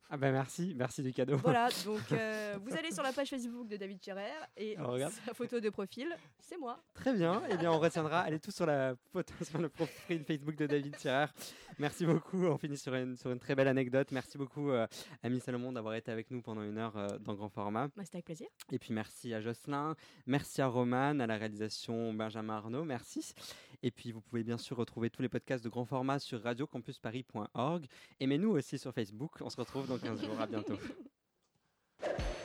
Ah bah merci, merci du cadeau. voilà donc euh, vous allez sur la page Facebook de David Scherer et regarde. sa photo de profil c'est moi Très bien, eh bien on retiendra, allez tous sur la photo, sur le profil Facebook de David Scherer. Merci beaucoup, on finit sur une, sur une très belle anecdote. Merci beaucoup euh, Ami Salomon d'avoir été avec nous pendant une heure euh, dans grand format. Bah, c'était avec plaisir Et puis merci à Jocelyn, merci à Roman, à la réalisation Benjamin Arnaud, merci. Et puis vous pouvez bien sûr retrouver tous les podcasts de grand format sur radiocampusparis.org. Aimez-nous aussi sur Facebook, on se retrouve dans 15 jours, à bientôt.